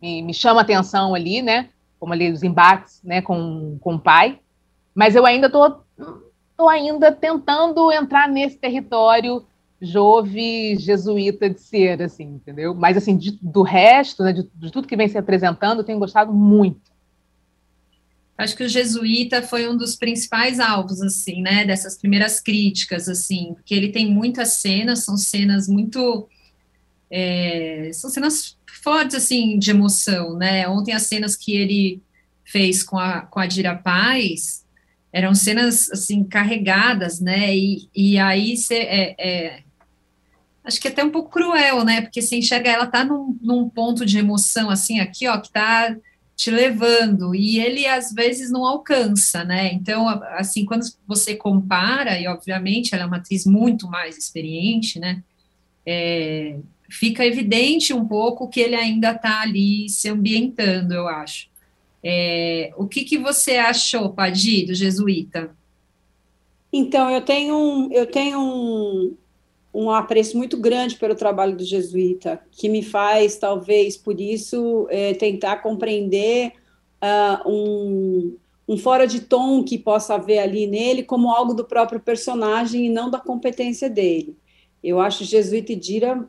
D: me, me, chama atenção ali, né? Como ali os embates, né, com, com o pai. Mas eu ainda tô, tô ainda tentando entrar nesse território jove jesuíta de ser, assim, entendeu? Mas assim, de, do resto, né, de, de tudo que vem se apresentando, eu tenho gostado muito.
A: Acho que o jesuíta foi um dos principais alvos, assim, né, dessas primeiras críticas, assim, porque ele tem muitas cenas, são cenas muito, é, são cenas fortes, assim, de emoção, né, ontem as cenas que ele fez com a, com a Dira Paz eram cenas, assim, carregadas, né, e, e aí você, é, é, acho que é até um pouco cruel, né, porque você enxerga, ela tá num, num ponto de emoção, assim, aqui, ó, que tá te levando, e ele às vezes não alcança, né? Então, assim, quando você compara, e obviamente ela é uma atriz muito mais experiente, né? É, fica evidente um pouco que ele ainda está ali se ambientando, eu acho. É, o que, que você achou, Padi, do Jesuíta?
C: Então, eu tenho um, eu tenho um, um apreço muito grande pelo trabalho do jesuíta, que me faz, talvez, por isso, é, tentar compreender uh, um, um fora de tom que possa haver ali nele como algo do próprio personagem e não da competência dele. Eu acho Jesuíta e Dira,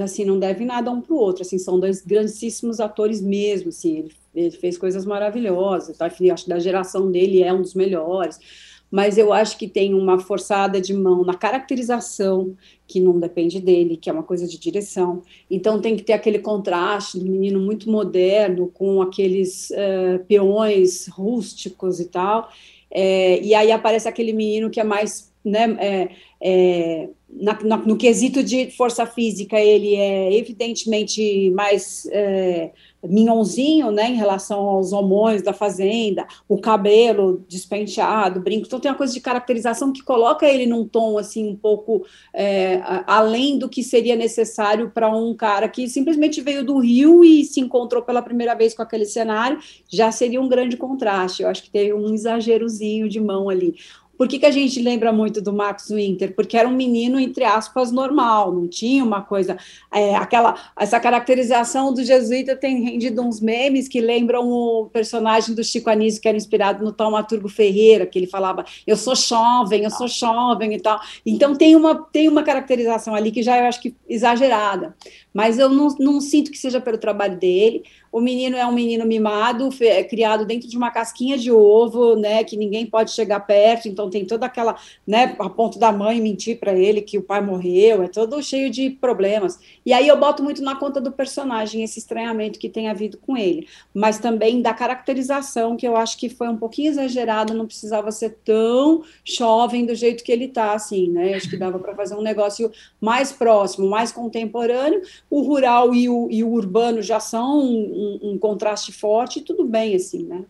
C: assim, não devem nada um para o outro, assim, são dois grandíssimos atores mesmo, assim, ele, ele fez coisas maravilhosas, tá? acho que da geração dele é um dos melhores, mas eu acho que tem uma forçada de mão na caracterização, que não depende dele, que é uma coisa de direção. Então tem que ter aquele contraste do menino muito moderno, com aqueles uh, peões rústicos e tal. É, e aí aparece aquele menino que é mais. Né, é, é, na, na, no quesito de força física, ele é evidentemente mais é, minhonzinho, né, em relação aos homões da fazenda, o cabelo despenteado, brinco, então tem uma coisa de caracterização que coloca ele num tom, assim, um pouco é, além do que seria necessário para um cara que simplesmente veio do Rio e se encontrou pela primeira vez com aquele cenário, já seria um grande contraste, eu acho que tem um exagerozinho de mão ali. Por que, que a gente lembra muito do Max Winter? Porque era um menino, entre aspas, normal, não tinha uma coisa. É, aquela, essa caracterização do jesuíta tem rendido uns memes que lembram o personagem do Chico Anísio, que era inspirado no Taumaturgo Ferreira, que ele falava: Eu sou jovem, eu sou jovem e tal. Então tem uma, tem uma caracterização ali que já eu acho que exagerada mas eu não, não, sinto que seja pelo trabalho dele. O menino é um menino mimado, é criado dentro de uma casquinha de ovo, né, que ninguém pode chegar perto, então tem toda aquela, né, a ponto da mãe mentir para ele que o pai morreu, é todo cheio de problemas. E aí eu boto muito na conta do personagem esse estranhamento que tem havido com ele, mas também da caracterização que eu acho que foi um pouquinho exagerado, não precisava ser tão jovem do jeito que ele tá, assim, né? Acho que dava para fazer um negócio mais próximo, mais contemporâneo. O rural e o, e o urbano já são um, um, contraste forte, tudo bem, assim, né?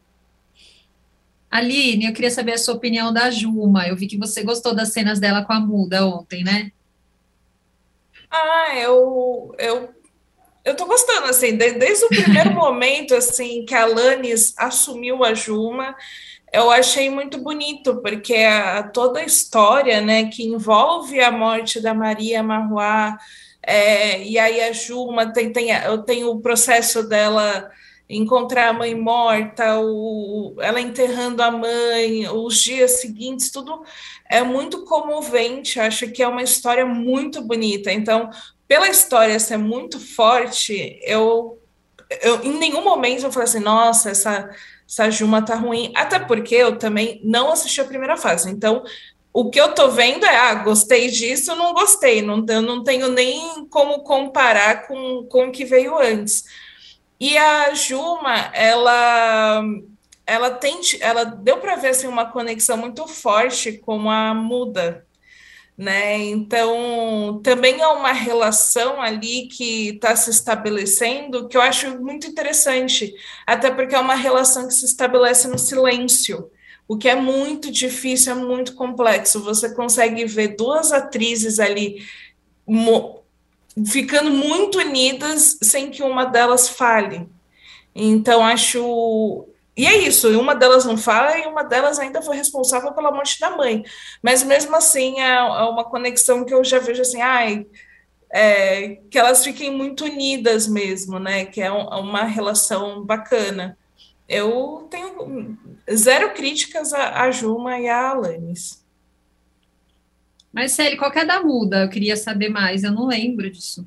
A: Aline, eu queria saber a sua opinião da Juma. Eu vi que você gostou das cenas dela com a muda ontem, né?
B: Ah, eu, eu, eu tô gostando, assim, desde o primeiro (laughs) momento, assim, que a Alanis assumiu a Juma, eu achei muito bonito, porque a, toda a história, né, que envolve a morte da Maria Marroá, é, e aí a Juma tem, tem, eu tenho o processo dela encontrar a mãe morta, o, ela enterrando a mãe, os dias seguintes, tudo é muito comovente. Acho que é uma história muito bonita. Então, pela história ser muito forte, eu, eu em nenhum momento eu falei assim, nossa, essa, essa Juma tá ruim. Até porque eu também não assisti a primeira fase. Então, o que eu tô vendo é, ah, gostei disso, não gostei, não, eu não tenho nem como comparar com, com o que veio antes. E a Juma, ela ela tem, ela deu para ver assim uma conexão muito forte com a Muda, né? Então, também é uma relação ali que está se estabelecendo que eu acho muito interessante, até porque é uma relação que se estabelece no silêncio o que é muito difícil, é muito complexo. Você consegue ver duas atrizes ali ficando muito unidas sem que uma delas fale. Então, acho. E é isso, uma delas não fala e uma delas ainda foi responsável pela morte da mãe. Mas mesmo assim, é, é uma conexão que eu já vejo assim, ai. É, que elas fiquem muito unidas mesmo, né? Que é um, uma relação bacana eu tenho zero críticas a, a Juma e a Alanis.
A: Mas, Célia, qual que é da muda? Eu queria saber mais, eu não lembro disso.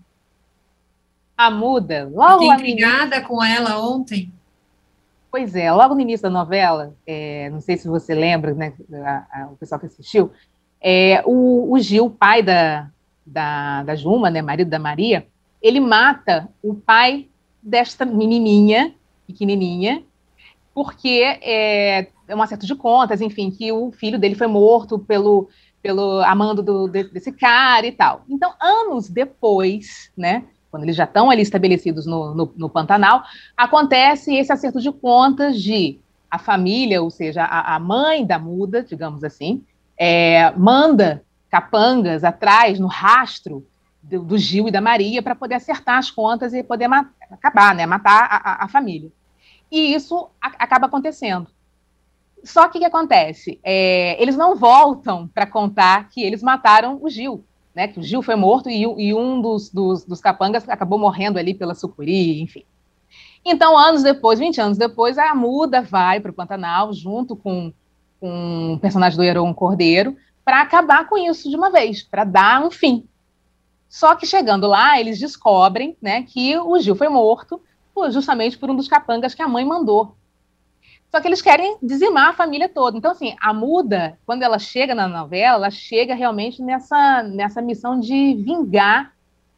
D: A muda, logo
A: Fiquei intrigada com ela ontem.
D: Pois é, logo no início da novela, é, não sei se você lembra, né, a, a, o pessoal que assistiu, é, o, o, Gil, pai da, da, da Juma, né, marido da Maria, ele mata o pai desta menininha, pequenininha, porque é, é um acerto de contas, enfim, que o filho dele foi morto pelo, pelo amando do, desse cara e tal. Então, anos depois, né, quando eles já estão ali estabelecidos no, no, no, Pantanal, acontece esse acerto de contas de a família, ou seja, a, a mãe da muda, digamos assim, é, manda capangas atrás, no rastro do, do Gil e da Maria, para poder acertar as contas e poder acabar, né, matar a, a, a família. E isso acaba acontecendo. Só que o que acontece? É, eles não voltam para contar que eles mataram o Gil, né? Que o Gil foi morto e, e um dos, dos, dos, capangas acabou morrendo ali pela sucuri, enfim. Então, anos depois, 20 anos depois, a Muda vai para o Pantanal junto com, com o personagem do Heron Cordeiro para acabar com isso de uma vez, para dar um fim. Só que chegando lá, eles descobrem né, que o Gil foi morto justamente por um dos capangas que a mãe mandou. Só que eles querem dizimar a família toda. Então, assim, a Muda, quando ela chega na novela, ela chega realmente nessa, nessa missão de vingar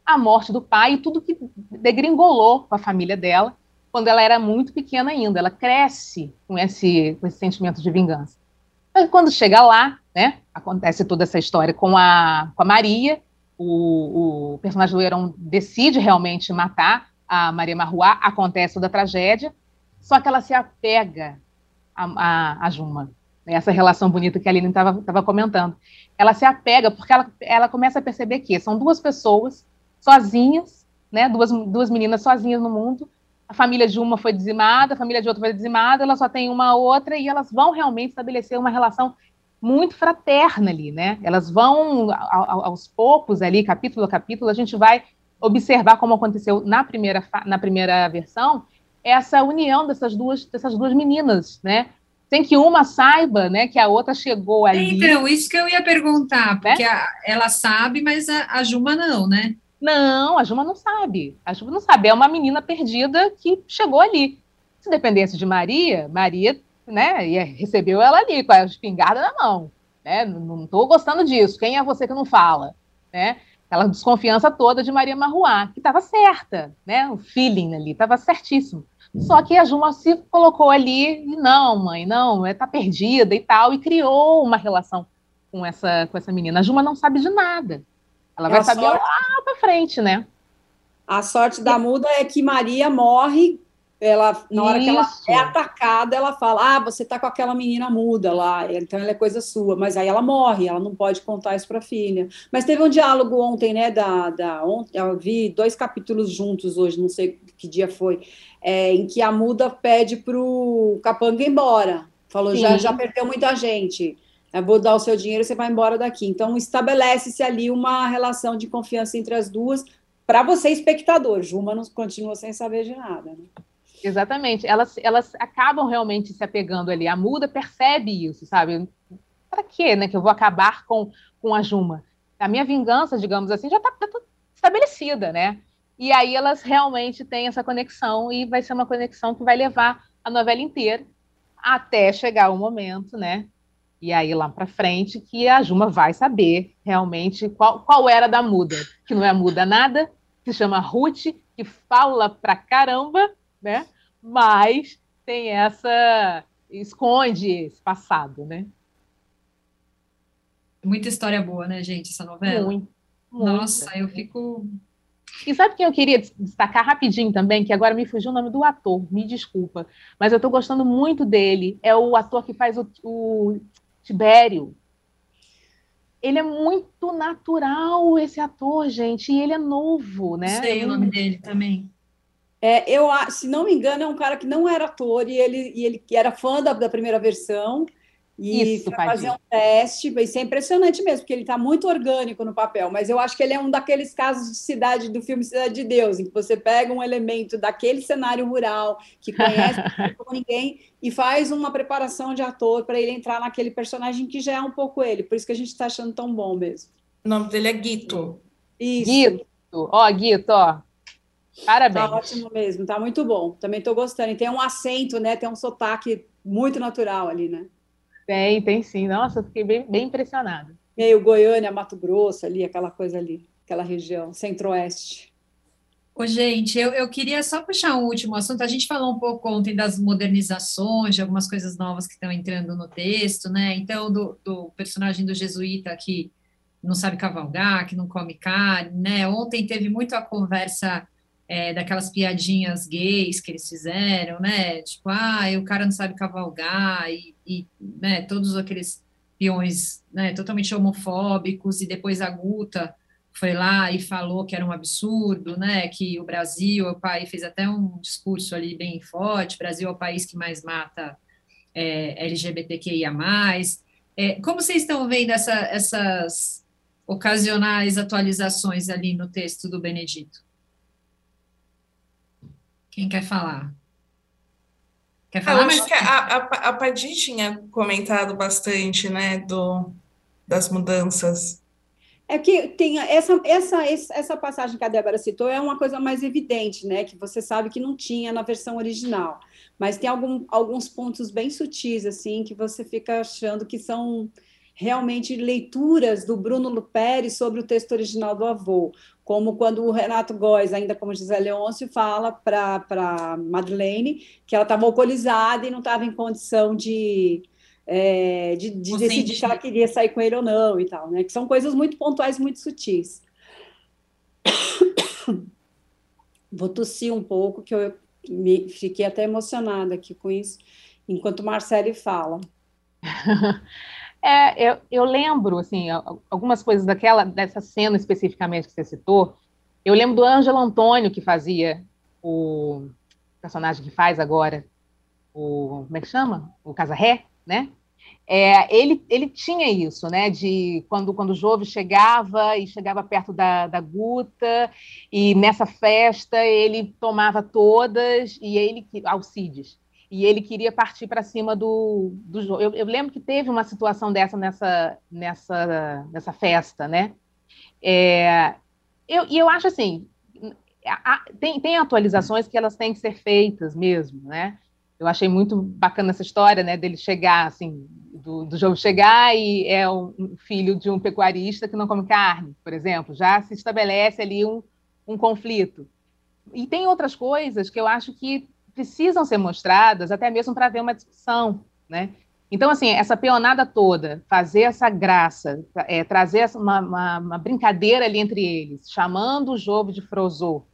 D: a morte do pai e tudo que degringolou com a família dela quando ela era muito pequena ainda. Ela cresce com esse, com esse sentimento de vingança. Mas quando chega lá, né, acontece toda essa história com a, com a Maria, o, o personagem do Heron decide realmente matar a Maria Marruá, acontece toda a tragédia, só que ela se apega a, a, a Juma. Né? Essa relação bonita que a Aline estava comentando. Ela se apega porque ela, ela começa a perceber que são duas pessoas sozinhas, né? duas, duas meninas sozinhas no mundo. A família de uma foi dizimada, a família de outra foi dizimada, ela só tem uma outra e elas vão realmente estabelecer uma relação muito fraterna ali, né? Elas vão aos poucos ali, capítulo a capítulo, a gente vai observar como aconteceu na primeira, na primeira versão, essa união dessas duas, dessas duas meninas, né? Sem que uma saiba, né, que a outra chegou ali.
A: Então, isso que eu ia perguntar, né? porque né? a, ela sabe, mas a, a Juma não, né?
D: Não, a Juma não sabe. A Juma não sabe. É uma menina perdida que chegou ali. Se dependesse de Maria, Maria, né, recebeu ela ali com a espingarda na mão. Né? Não estou gostando disso. Quem é você que não fala? Né? Aquela desconfiança toda de Maria Marruá, que estava certa, né? O feeling ali estava certíssimo. Só que a Juma se colocou ali e não, mãe, não, está perdida e tal, e criou uma relação com essa, com essa menina. A Juma não sabe de nada. Ela é vai saber sorte. lá para frente, né?
C: A sorte da muda é que Maria morre ela, na hora que ela é atacada, ela fala: Ah, você tá com aquela menina muda lá, então ela é coisa sua. Mas aí ela morre, ela não pode contar isso para a filha. Mas teve um diálogo ontem, né? Da, da, ontem, eu vi dois capítulos juntos hoje, não sei que dia foi, é, em que a muda pede pro capanga ir embora. Falou: já, já perdeu muita gente. Eu vou dar o seu dinheiro, você vai embora daqui. Então, estabelece-se ali uma relação de confiança entre as duas, para você, espectador. Juma não continua sem saber de nada. Né?
D: Exatamente. Elas, elas acabam realmente se apegando ali. A muda percebe isso, sabe? Para quê, né? Que eu vou acabar com, com a Juma? A minha vingança, digamos assim, já está tá estabelecida, né? E aí elas realmente têm essa conexão e vai ser uma conexão que vai levar a novela inteira até chegar o momento, né? E aí lá para frente que a Juma vai saber realmente qual, qual era da muda, que não é muda nada, se chama Ruth, que fala pra caramba né? Mas tem essa esconde esse passado, né?
A: Muita história boa, né, gente, essa novela? Muito. Nossa, eu fico
D: e sabe quem eu queria destacar rapidinho também, que agora me fugiu o nome do ator, me desculpa, mas eu estou gostando muito dele. É o ator que faz o, o, Tibério. Ele é muito natural, esse ator, gente, e ele é novo, né?
A: Sei o nome dele também.
C: É, eu, se não me engano, é um cara que não era ator e ele, e ele era fã da, da primeira versão e Isso, fazer um teste. Isso é impressionante mesmo, porque ele está muito orgânico no papel. Mas eu acho que ele é um daqueles casos de cidade do filme Cidade de Deus, em que você pega um elemento daquele cenário rural que conhece (laughs) como ninguém e faz uma preparação de ator para ele entrar naquele personagem que já é um pouco ele. Por isso que a gente está achando tão bom mesmo.
B: O nome dele é Guito.
D: Isso. Guito. Ó, Guito, ó. Parabéns.
C: Tá ótimo mesmo, tá muito bom. Também estou gostando. E tem um acento, né? Tem um sotaque muito natural ali, né?
D: Tem, tem sim. Nossa, fiquei bem, bem impressionada.
C: Meio Goiânia, Mato Grosso ali, aquela coisa ali, aquela região, centro-oeste.
A: Ô, gente, eu, eu queria só puxar um último assunto. A gente falou um pouco ontem das modernizações, de algumas coisas novas que estão entrando no texto, né? Então, do, do personagem do jesuíta que não sabe cavalgar, que não come carne, né? Ontem teve muito a conversa é, daquelas piadinhas gays que eles fizeram, né? Tipo, ah, o cara não sabe cavalgar, e, e né, todos aqueles peões né, totalmente homofóbicos, e depois a Guta foi lá e falou que era um absurdo, né? Que o Brasil, o país fez até um discurso ali bem forte, Brasil é o país que mais mata é, LGBTQIA+. É, como vocês estão vendo essa, essas ocasionais atualizações ali no texto do Benedito? Quem quer falar?
B: Quer falar? Eu acho que a, a, a Padi tinha comentado bastante, né, do, das mudanças.
C: É que tem essa, essa, essa passagem que a Débora citou é uma coisa mais evidente, né? Que você sabe que não tinha na versão original. Mas tem algum, alguns pontos bem sutis, assim, que você fica achando que são realmente leituras do Bruno Luperi sobre o texto original do avô como quando o Renato Góes, ainda como José Leôncio, fala para Madeleine que ela estava alcoolizada e não estava em condição de, é, de, de decidir se ela queria sair com ele ou não e tal, né? Que são coisas muito pontuais, muito sutis. (coughs) Vou tossir um pouco, que eu me, fiquei até emocionada aqui com isso, enquanto Marcele fala. (laughs)
D: É, eu, eu, lembro, assim, algumas coisas daquela, dessa cena especificamente que você citou. Eu lembro do Ângelo Antônio, que fazia o personagem que faz agora, o, como é que chama? O Casarré, né? É, ele, ele tinha isso, né? De quando, quando o Jove chegava e chegava perto da, da Guta, e nessa festa ele tomava todas, e ele, Alcides, e ele queria partir para cima do, do Jove. Eu, eu, lembro que teve uma situação dessa nessa, nessa, nessa festa, né? É, eu, e eu acho assim, tem, tem atualizações que elas têm que ser feitas mesmo, né? Eu achei muito bacana essa história, né, dele chegar, assim, do, do jogo chegar e é um filho de um pecuarista que não come carne, por exemplo. Já se estabelece ali um, um conflito. E tem outras coisas que eu acho que precisam ser mostradas, até mesmo para ver uma discussão, né? Então, assim, essa peonada toda, fazer essa graça, é, trazer uma, uma, uma, brincadeira ali entre eles, chamando o jogo de Frozô,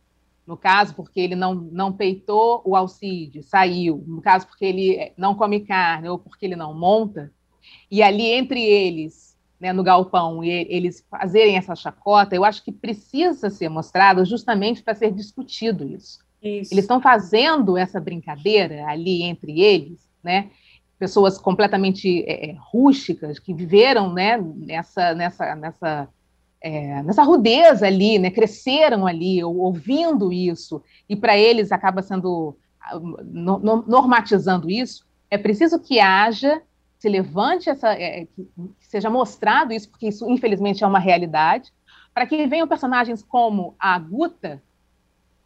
D: no caso porque ele não, não peitou o Alcide, saiu, no caso porque ele eh, não come carne ou porque ele não monta, e ali entre eles, né, no galpão, e eles fazerem essa chacota, eu acho que precisa ser mostrado justamente para ser discutido isso. Isso. Eles estão fazendo essa brincadeira ali entre eles, né? Pessoas completamente é, rústicas que viveram, né, nessa, nessa, nessa é, nessa rudeza ali, né, cresceram ali ouvindo isso, e para eles acaba sendo no, no, normatizando isso, é preciso que haja, se levante essa, é, que, que seja mostrado isso, porque isso infelizmente é uma realidade, para que venham personagens como a Guta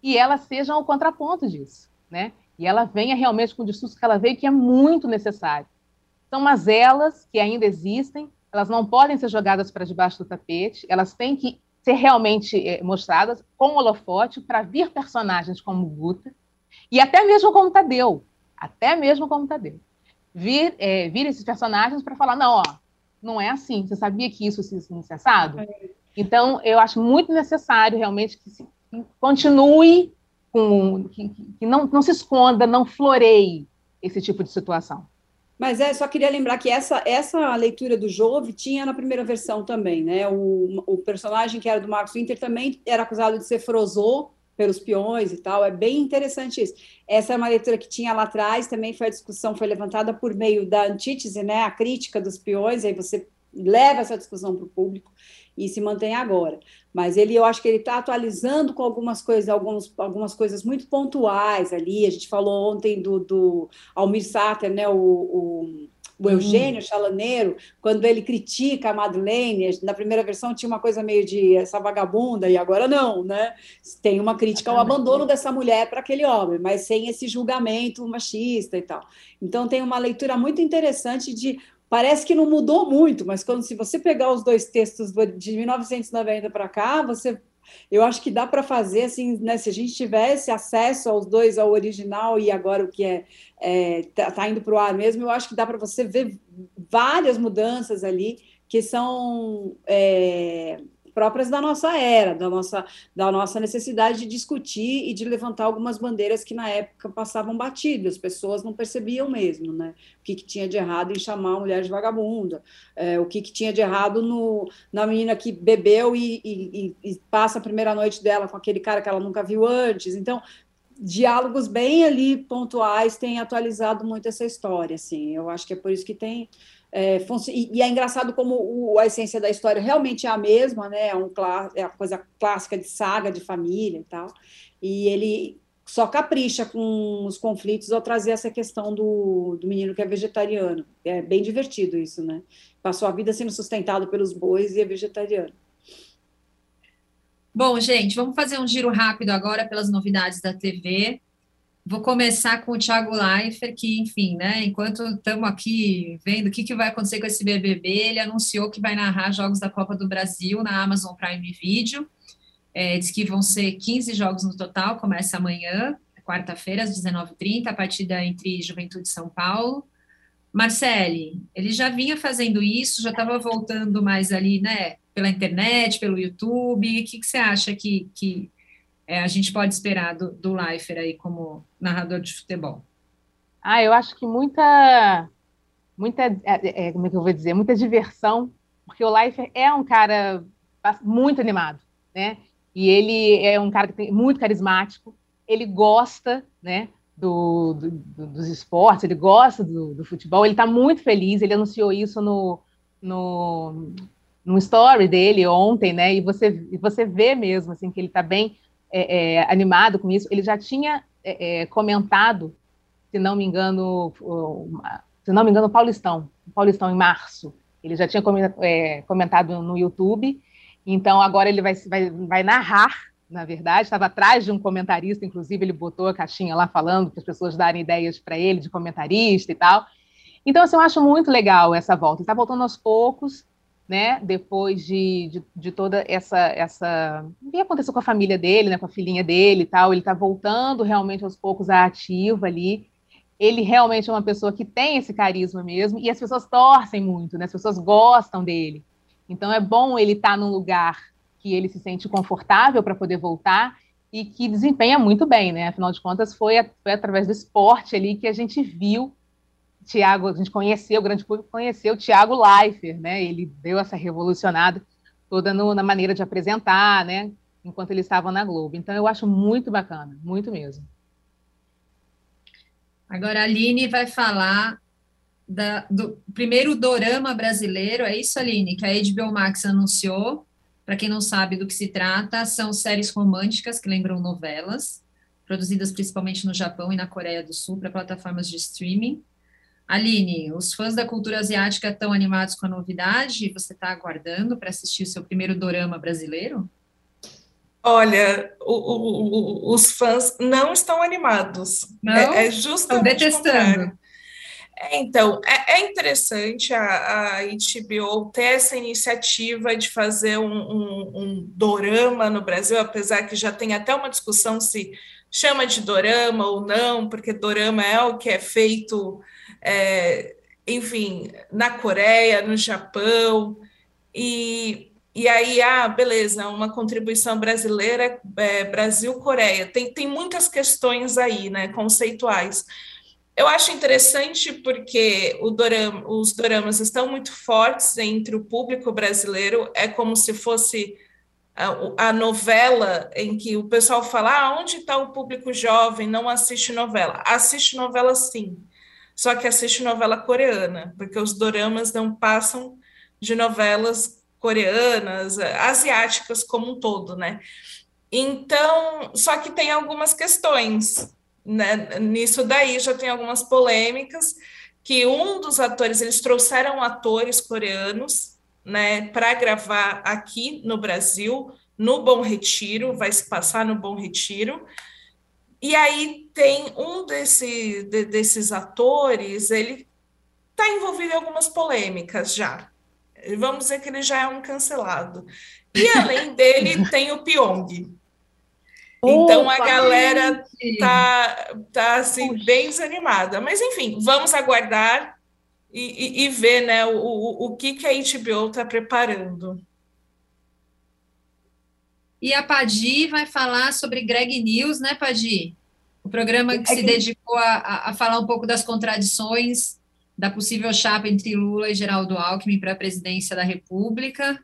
D: e elas sejam o contraponto disso, né? E ela venha realmente com o discurso que ela veio, que é muito necessário. São mazelas que ainda existem, elas não podem ser jogadas para debaixo do tapete, elas têm que ser realmente é, mostradas com holofote para vir personagens como Guta e até mesmo como Tadeu, até mesmo como Tadeu. Vir, é, vir esses personagens para falar, não, ó, não é assim, você sabia que isso é insensado? Então, eu acho muito necessário realmente que, se, continue com, que, que não, não se esconda, não floreie esse tipo de situação.
C: Mas é, só queria lembrar que essa, essa leitura do Jove tinha na primeira versão também, né? O, o personagem que era do Marcos Winter também era acusado de ser frozô pelos peões e tal. É bem interessante isso. Essa é uma leitura que tinha lá atrás, também foi a discussão, foi levantada por meio da antítese, né? A crítica dos peões, aí você leva essa discussão para o público e se mantém agora. Mas ele, eu acho que ele está atualizando com algumas coisas, alguns, algumas coisas muito pontuais ali. A gente falou ontem do, do Almir Sater, né? O, o, o Eugênio hum. Chalaneiro, quando ele critica a Madeleine, na primeira versão tinha uma coisa meio de essa vagabunda, e agora não, né? Tem uma crítica ao abandono dessa mulher para aquele homem, mas sem esse julgamento machista e tal. Então tem uma leitura muito interessante de parece que não mudou muito, mas quando se você pegar os dois textos de 1990 para cá, você eu acho que dá para fazer assim, né, se a gente tivesse acesso aos dois, ao original e agora o que é, é tá, tá indo para o ar mesmo, eu acho que dá para você ver várias mudanças ali que são é, próprias da nossa era, da nossa, da nossa necessidade de discutir e de levantar algumas bandeiras que na época passavam batidas, as pessoas não percebiam mesmo, né? O que, que tinha de errado em chamar a mulher de vagabunda, é, o que, que tinha de errado no, na menina que bebeu e, e, e passa a primeira noite dela com aquele cara que ela nunca viu antes. Então, diálogos bem ali pontuais têm atualizado muito essa história, assim. Eu acho que é por isso que tem é, e, é engraçado como o, a essência da história realmente é a mesma, né? É, um, é a coisa clássica de saga de família e tal. E ele só capricha com os conflitos ao trazer essa questão do, do menino que é vegetariano. É bem divertido isso, né? Passou a vida sendo sustentado pelos bois e é vegetariano.
A: Bom, gente, vamos fazer um giro rápido agora pelas novidades da TV. Vou começar com o Thiago Leifert, que, enfim, né, enquanto estamos aqui vendo o que, que vai acontecer com esse BBB, ele anunciou que vai narrar jogos da Copa do Brasil na Amazon Prime Video. É, diz que vão ser 15 jogos no total, começa amanhã, quarta-feira, às 19h30, a partida entre Juventude e São Paulo. Marcele, ele já vinha fazendo isso, já estava voltando mais ali, né, pela internet, pelo YouTube. O que, que você acha que, que é, a gente pode esperar do, do Leifert aí como narrador de futebol?
D: Ah, eu acho que muita, muita, é, é, como é que eu vou dizer, muita diversão, porque o Leifert é um cara muito animado, né? E ele é um cara que tem muito carismático, ele gosta, né, do, do, dos esportes, ele gosta do, do futebol, ele está muito feliz, ele anunciou isso no, no, no story dele ontem, né? E você, você vê mesmo assim que ele está bem é, é, animado com isso. Ele já tinha é, é comentado, se não me engano, se não me engano, Paulistão, Paulistão em março. Ele já tinha é, comentado no YouTube. Então agora ele vai, vai, vai narrar na verdade, estava atrás de um comentarista, inclusive ele botou a caixinha lá falando para as pessoas darem ideias para ele de comentarista e tal. Então, assim, eu acho muito legal essa volta. Está voltando aos poucos, né? Depois de, de, de, toda essa essa o que aconteceu com a família dele, né? Com a filhinha dele e tal. Ele está voltando realmente aos poucos à ativa ali. Ele realmente é uma pessoa que tem esse carisma mesmo e as pessoas torcem muito, né? As pessoas gostam dele. Então é bom ele estar tá num lugar que ele se sente confortável para poder voltar e que desempenha muito bem, né? Afinal de contas, foi, foi através do esporte ali que a gente viu Tiago, a gente conheceu, o grande público conheceu o Tiago Leifert, né? Ele deu essa revolucionada toda no, na maneira de apresentar, né? Enquanto ele estava na Globo. Então, eu acho muito bacana, muito mesmo.
A: Agora, a Aline vai falar da, do primeiro dorama brasileiro, é isso, Aline? Que a HBO Max anunciou, para quem não sabe do que se trata, são séries românticas que lembram novelas, produzidas principalmente no Japão e na Coreia do Sul para plataformas de streaming. Aline, os fãs da cultura asiática estão animados com a novidade? Você está aguardando para assistir o seu primeiro dorama brasileiro?
B: Olha, o, o, o, os fãs não estão animados.
A: Não?
B: É, é justamente
A: estão detestando.
B: Então, é, é interessante a, a, HBO ter essa iniciativa de fazer um, um, um, dorama no Brasil, apesar que já tem até uma discussão se chama de dorama ou não, porque dorama é o que é feito, é, enfim, na Coreia, no Japão, e, e aí, ah, beleza, uma contribuição brasileira, é, Brasil-Coreia, tem, tem muitas questões aí, né, conceituais, eu acho interessante porque dorama, os doramas estão muito fortes entre o público brasileiro, é como se fosse a, a novela em que o pessoal fala: ah, onde está o público jovem? Não assiste novela. Assiste novela sim, só que assiste novela coreana, porque os doramas não passam de novelas coreanas, asiáticas como um todo, né? Então, só que tem algumas questões né, nisso daí já tem algumas polêmicas que um dos atores eles trouxeram atores coreanos né, para gravar aqui no Brasil no Bom Retiro, vai se passar no Bom Retiro. E aí tem um desse, de, desses atores, ele está envolvido em algumas polêmicas já. Vamos dizer que ele já é um cancelado. E além (laughs) dele tem o Pyong, então Opa, a galera tá, tá assim, bem desanimada. Mas enfim, vamos aguardar e, e, e ver né, o, o, o que, que a HBO está preparando.
A: E a Padi vai falar sobre Greg News, né, Padi? O programa que se dedicou a, a falar um pouco das contradições da possível chapa entre Lula e Geraldo Alckmin para a presidência da República.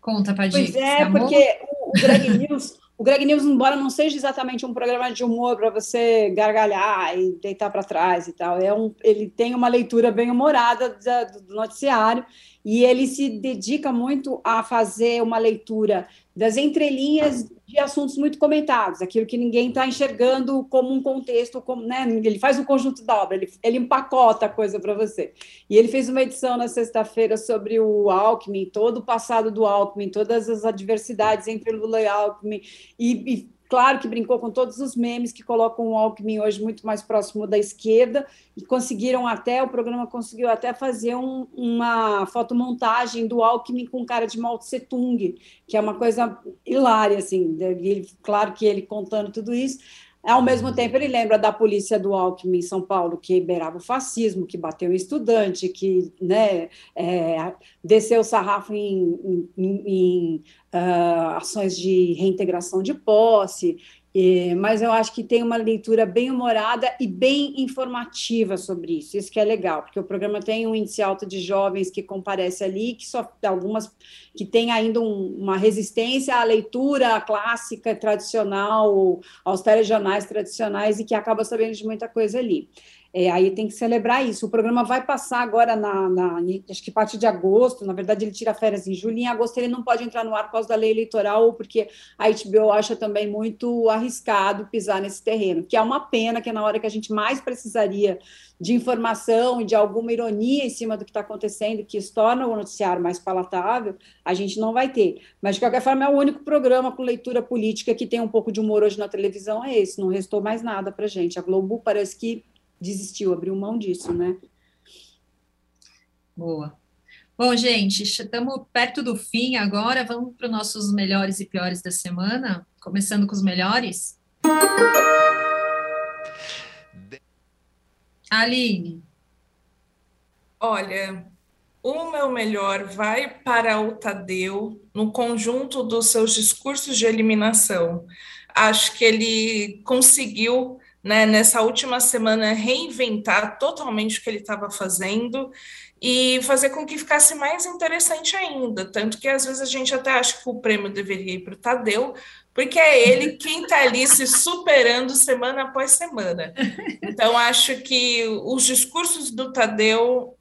A: Conta, Padi.
C: Pois é, porque o Greg News o Greg News, embora não seja exatamente um programa de humor para você gargalhar e deitar para trás e tal, é um, ele tem uma leitura bem humorada do noticiário e ele se dedica muito a fazer uma leitura das entrelinhas de assuntos muito comentados, aquilo que ninguém está enxergando como um contexto, como, né? ele faz um conjunto da obra, ele, ele empacota a coisa para você. E ele fez uma edição na sexta-feira sobre o Alckmin, todo o passado do Alckmin, todas as adversidades entre Lula e Alckmin, e, e Claro que brincou com todos os memes que colocam o Alckmin hoje muito mais próximo da esquerda e conseguiram até, o programa conseguiu até fazer um, uma fotomontagem do Alckmin com cara de Mao Tse Tung, que é uma coisa hilária, assim, ele, claro que ele contando tudo isso, ao mesmo tempo, ele lembra da polícia do Alckmin em São Paulo, que beirava o fascismo, que bateu em estudante, que né, é, desceu o sarrafo em, em, em uh, ações de reintegração de posse. É, mas eu acho que tem uma leitura bem humorada e bem informativa sobre isso. Isso que é legal, porque o programa tem um índice alto de jovens que comparece ali, que só algumas que tem ainda um, uma resistência à leitura clássica, tradicional, aos telejornais tradicionais e que acaba sabendo de muita coisa ali. É, aí tem que celebrar isso. O programa vai passar agora na, na, acho que a partir de agosto, na verdade ele tira férias em julho, em agosto ele não pode entrar no ar por causa da lei eleitoral, porque a HBO acha também muito arriscado pisar nesse terreno, que é uma pena que é na hora que a gente mais precisaria de informação e de alguma ironia em cima do que está acontecendo, que isso torna o noticiário mais palatável, a gente não vai ter. Mas, de qualquer forma, é o único programa com leitura política que tem um pouco de humor hoje na televisão, é esse, não restou mais nada para gente. A Globo parece que desistiu, abriu mão disso, né?
A: Boa. Bom, gente, estamos perto do fim agora. Vamos para os nossos melhores e piores da semana, começando com os melhores. Aline.
B: Olha, o meu melhor vai para o Tadeu no conjunto dos seus discursos de eliminação. Acho que ele conseguiu né, nessa última semana, reinventar totalmente o que ele estava fazendo e fazer com que ficasse mais interessante ainda. Tanto que às vezes a gente até acha que o prêmio deveria ir para o Tadeu, porque é ele quem está ali se superando semana após semana. Então, acho que os discursos do Tadeu,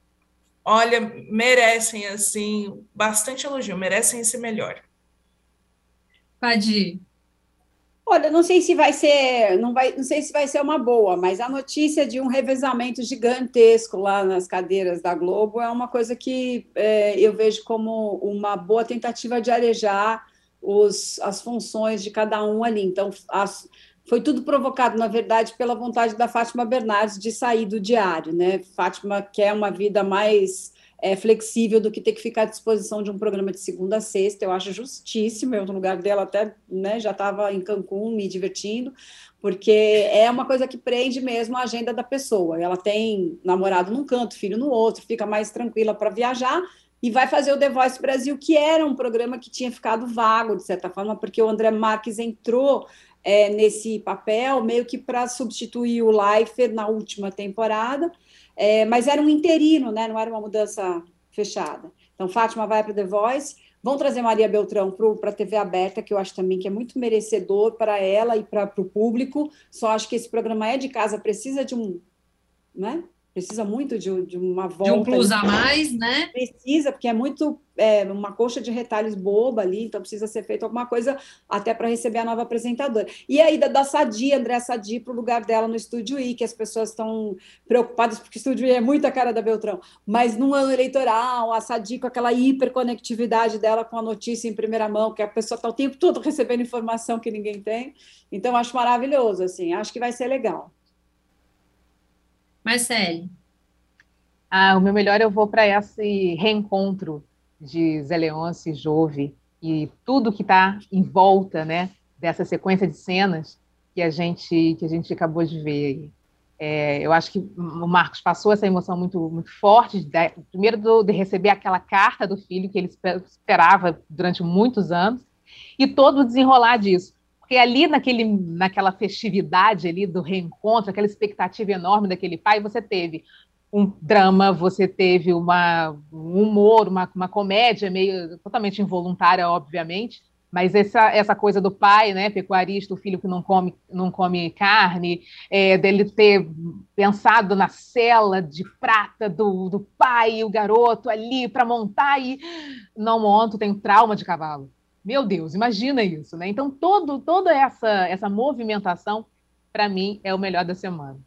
B: olha, merecem assim bastante elogio, merecem esse melhor.
A: Padi.
C: Olha, não sei se vai ser, não vai, não sei se vai ser uma boa, mas a notícia de um revezamento gigantesco lá nas cadeiras da Globo é uma coisa que é, eu vejo como uma boa tentativa de arejar os, as funções de cada um ali. Então, as, foi tudo provocado, na verdade, pela vontade da Fátima Bernardes de sair do diário, né? Fátima quer uma vida mais é, flexível do que ter que ficar à disposição de um programa de segunda a sexta. Eu acho justíssimo. Eu, no lugar dela, até né, já estava em Cancún me divertindo, porque é uma coisa que prende mesmo a agenda da pessoa. Ela tem namorado num canto, filho no outro, fica mais tranquila para viajar e vai fazer o The Voice Brasil, que era um programa que tinha ficado vago, de certa forma, porque o André Marques entrou é, nesse papel meio que para substituir o Leifert na última temporada é, mas era um interino, né? não era uma mudança fechada. Então, Fátima vai para The Voice, vão trazer Maria Beltrão para a TV aberta, que eu acho também que é muito merecedor para ela e para o público. Só acho que esse programa é de casa, precisa de um, né? Precisa muito de, de, uma volta. De
A: um plus a mais, né?
C: Precisa, porque é muito é, uma coxa de retalhos boba ali, então precisa ser feito alguma coisa até para receber a nova apresentadora. E a ida da Sadi, André Sadi, para o lugar dela no Estúdio I, que as pessoas estão preocupadas, porque o Estúdio I é muita cara da Beltrão, mas no ano eleitoral, a Sadi com aquela hiperconectividade dela com a notícia em primeira mão, que a pessoa está o tempo todo recebendo informação que ninguém tem. Então, acho maravilhoso, assim, acho que vai ser legal.
A: Marcele.
D: Ah, o meu melhor eu vou para esse reencontro de Zé Leôncio e Jove e tudo que está em volta, né, dessa sequência de cenas que a gente que a gente acabou de ver. É, eu acho que o Marcos passou essa emoção muito, muito forte, de, primeiro do, de receber aquela carta do filho que ele esperava durante muitos anos, e todo o desenrolar disso. Porque ali naquele, naquela festividade ali do reencontro, aquela expectativa enorme daquele pai, você teve um drama, você teve uma, um humor, uma, uma comédia meio totalmente involuntária, obviamente, mas essa, essa coisa do pai, né, pecuarista, o filho que não come, não come carne, é, dele ter pensado na cela de prata do, do pai e o garoto ali para montar e não monto, tem trauma de cavalo. Meu Deus, imagina isso, né? Então, todo, toda essa, essa movimentação, para mim, é o melhor da semana.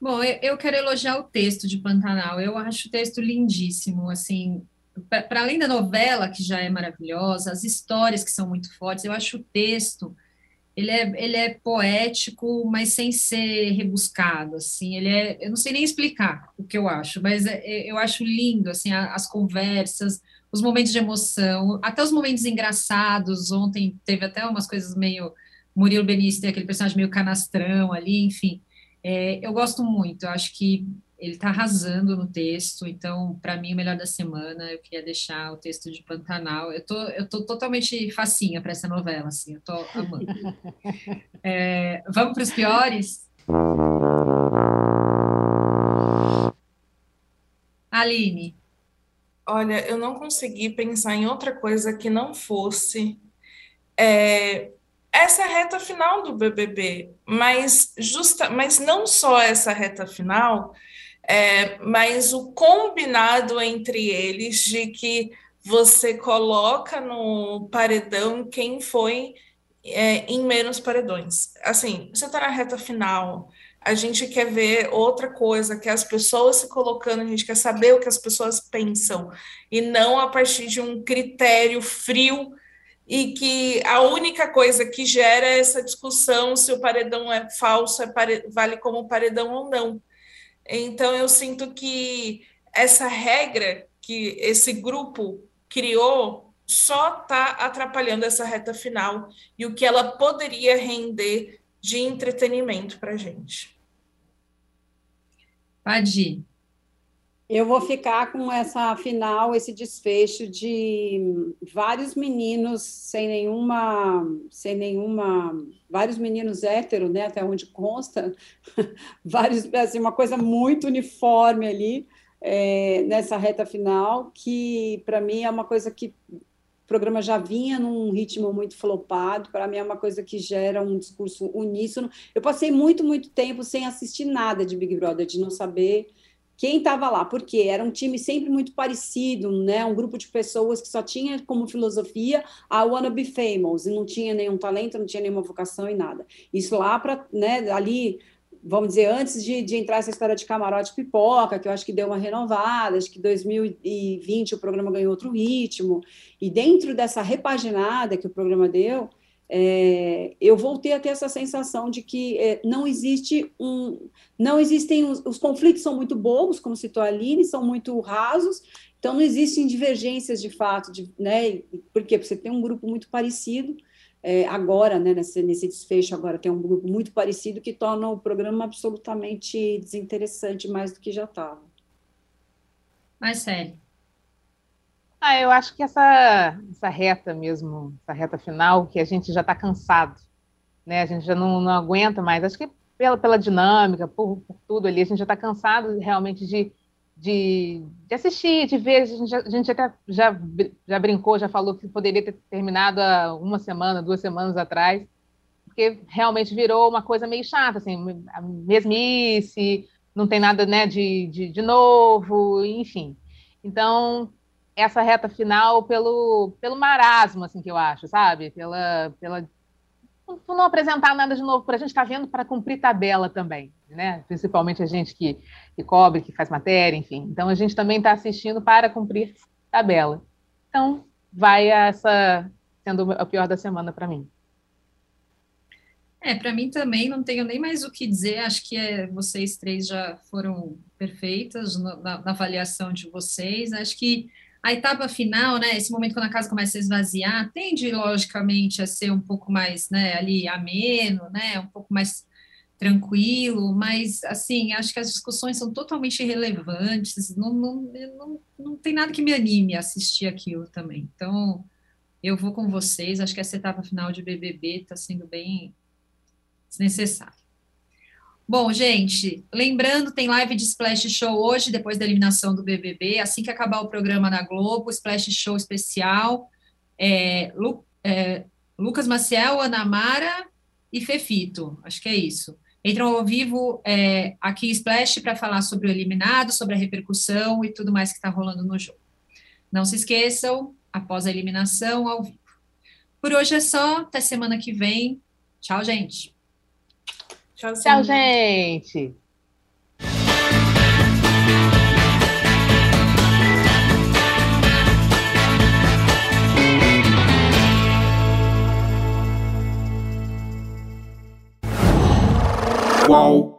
A: Bom, eu quero elogiar o texto de Pantanal. Eu acho o texto lindíssimo, assim, para além da novela, que já é maravilhosa, as histórias que são muito fortes, eu acho o texto, ele é, ele é poético, mas sem ser rebuscado, assim, ele é, eu não sei nem explicar o que eu acho, mas é, é eu acho lindo, assim, as conversas, os momentos de emoção, até os momentos engraçados. Ontem teve até umas coisas meio. Murilo Benício tem aquele personagem meio canastrão ali, enfim. É, eu gosto muito, eu acho que ele está arrasando no texto, então, para mim, o melhor da semana, eu queria deixar o texto de Pantanal. Eu tô, eu tô totalmente facinha para essa novela, assim, eu tô amando. É, vamos para os piores? Aline.
B: Olha, eu não consegui pensar em outra coisa que não fosse é, essa reta final do BBB, mas justa, mas não só essa reta final, é, mas o combinado entre eles de que você coloca no paredão quem foi é, em menos paredões. Assim, você está na reta final, a gente quer ver outra coisa, que as pessoas se colocando, a gente quer saber o que as pessoas pensam, e não a partir de um critério frio e que a única coisa que gera é essa discussão se o paredão é falso, é pare... vale como paredão ou não. Então eu sinto que essa regra que esse grupo criou só está atrapalhando essa reta final e o que ela poderia render de entretenimento para a gente.
A: Padi.
C: Eu vou ficar com essa final, esse desfecho de vários meninos sem nenhuma, sem nenhuma, vários meninos héteros, né, até onde consta, (laughs) vários, assim, uma coisa muito uniforme ali é, nessa reta final, que para mim é uma coisa que programa já vinha num ritmo muito flopado, para mim é uma coisa que gera um discurso uníssono. Eu passei muito, muito tempo sem assistir nada de Big Brother, de não saber quem estava lá, porque era um time sempre muito parecido, né? Um grupo de pessoas que só tinha como filosofia a wanna be famous e não tinha nenhum talento, não tinha nenhuma vocação e nada. Isso lá para, né, ali, vamos dizer, antes de, de entrar essa história de camarote pipoca, que eu acho que deu uma renovada, acho que 2020 o programa ganhou outro ritmo, e dentro dessa repaginada que o programa deu, é, eu voltei a ter essa sensação de que é, não existe um, não existem os, os, conflitos são muito bobos, como citou a Aline, são muito rasos, então não existem divergências de fato, de, né? Porque você tem um grupo muito parecido é, agora, né? Nesse, nesse desfecho agora tem um grupo muito parecido que torna o programa absolutamente desinteressante mais do que já estava.
A: Mais sério.
D: Ah, eu acho que essa, essa reta mesmo, essa reta final, que a gente já está cansado, né? A gente já não, não aguenta mais. Acho que pela, pela dinâmica, por, por tudo ali, a gente já está cansado realmente de, de, de, assistir, de ver. A gente, a gente até já, já brincou, já falou que poderia ter terminado há uma semana, duas semanas atrás, porque realmente virou uma coisa meio chata, assim, a mesmice, não tem nada né, de, de, de novo, enfim. Então, essa reta final pelo, pelo marasmo, assim, que eu acho, sabe? Pela, pela por não apresentar nada de novo para a gente estar tá vendo para cumprir tabela também, né? Principalmente a gente que, que cobre, que faz matéria, enfim. Então a gente também está assistindo para cumprir tabela. Então vai essa sendo o pior da semana para mim.
A: É, para mim também não tenho nem mais o que dizer. Acho que é, vocês três já foram perfeitas na, na avaliação de vocês. Acho que a etapa final, né, esse momento quando a casa começa a esvaziar, tende logicamente a ser um pouco mais, né, ali ameno, né, um pouco mais tranquilo, mas assim, acho que as discussões são totalmente irrelevantes, não, não, não, não tem nada que me anime a assistir aquilo também. Então, eu vou com vocês, acho que essa etapa final de BBB está sendo bem desnecessária. Bom, gente, lembrando, tem live de Splash Show hoje, depois da eliminação do BBB, assim que acabar o programa na Globo, Splash Show especial, é, Lu, é, Lucas Maciel, Ana Mara e Fefito, acho que é isso. Entram ao vivo é, aqui Splash para falar sobre o eliminado, sobre a repercussão e tudo mais que está rolando no jogo. Não se esqueçam, após a eliminação, ao vivo. Por hoje é só, até semana que vem. Tchau, gente.
D: Tchau, Tchau gente.
H: Qual?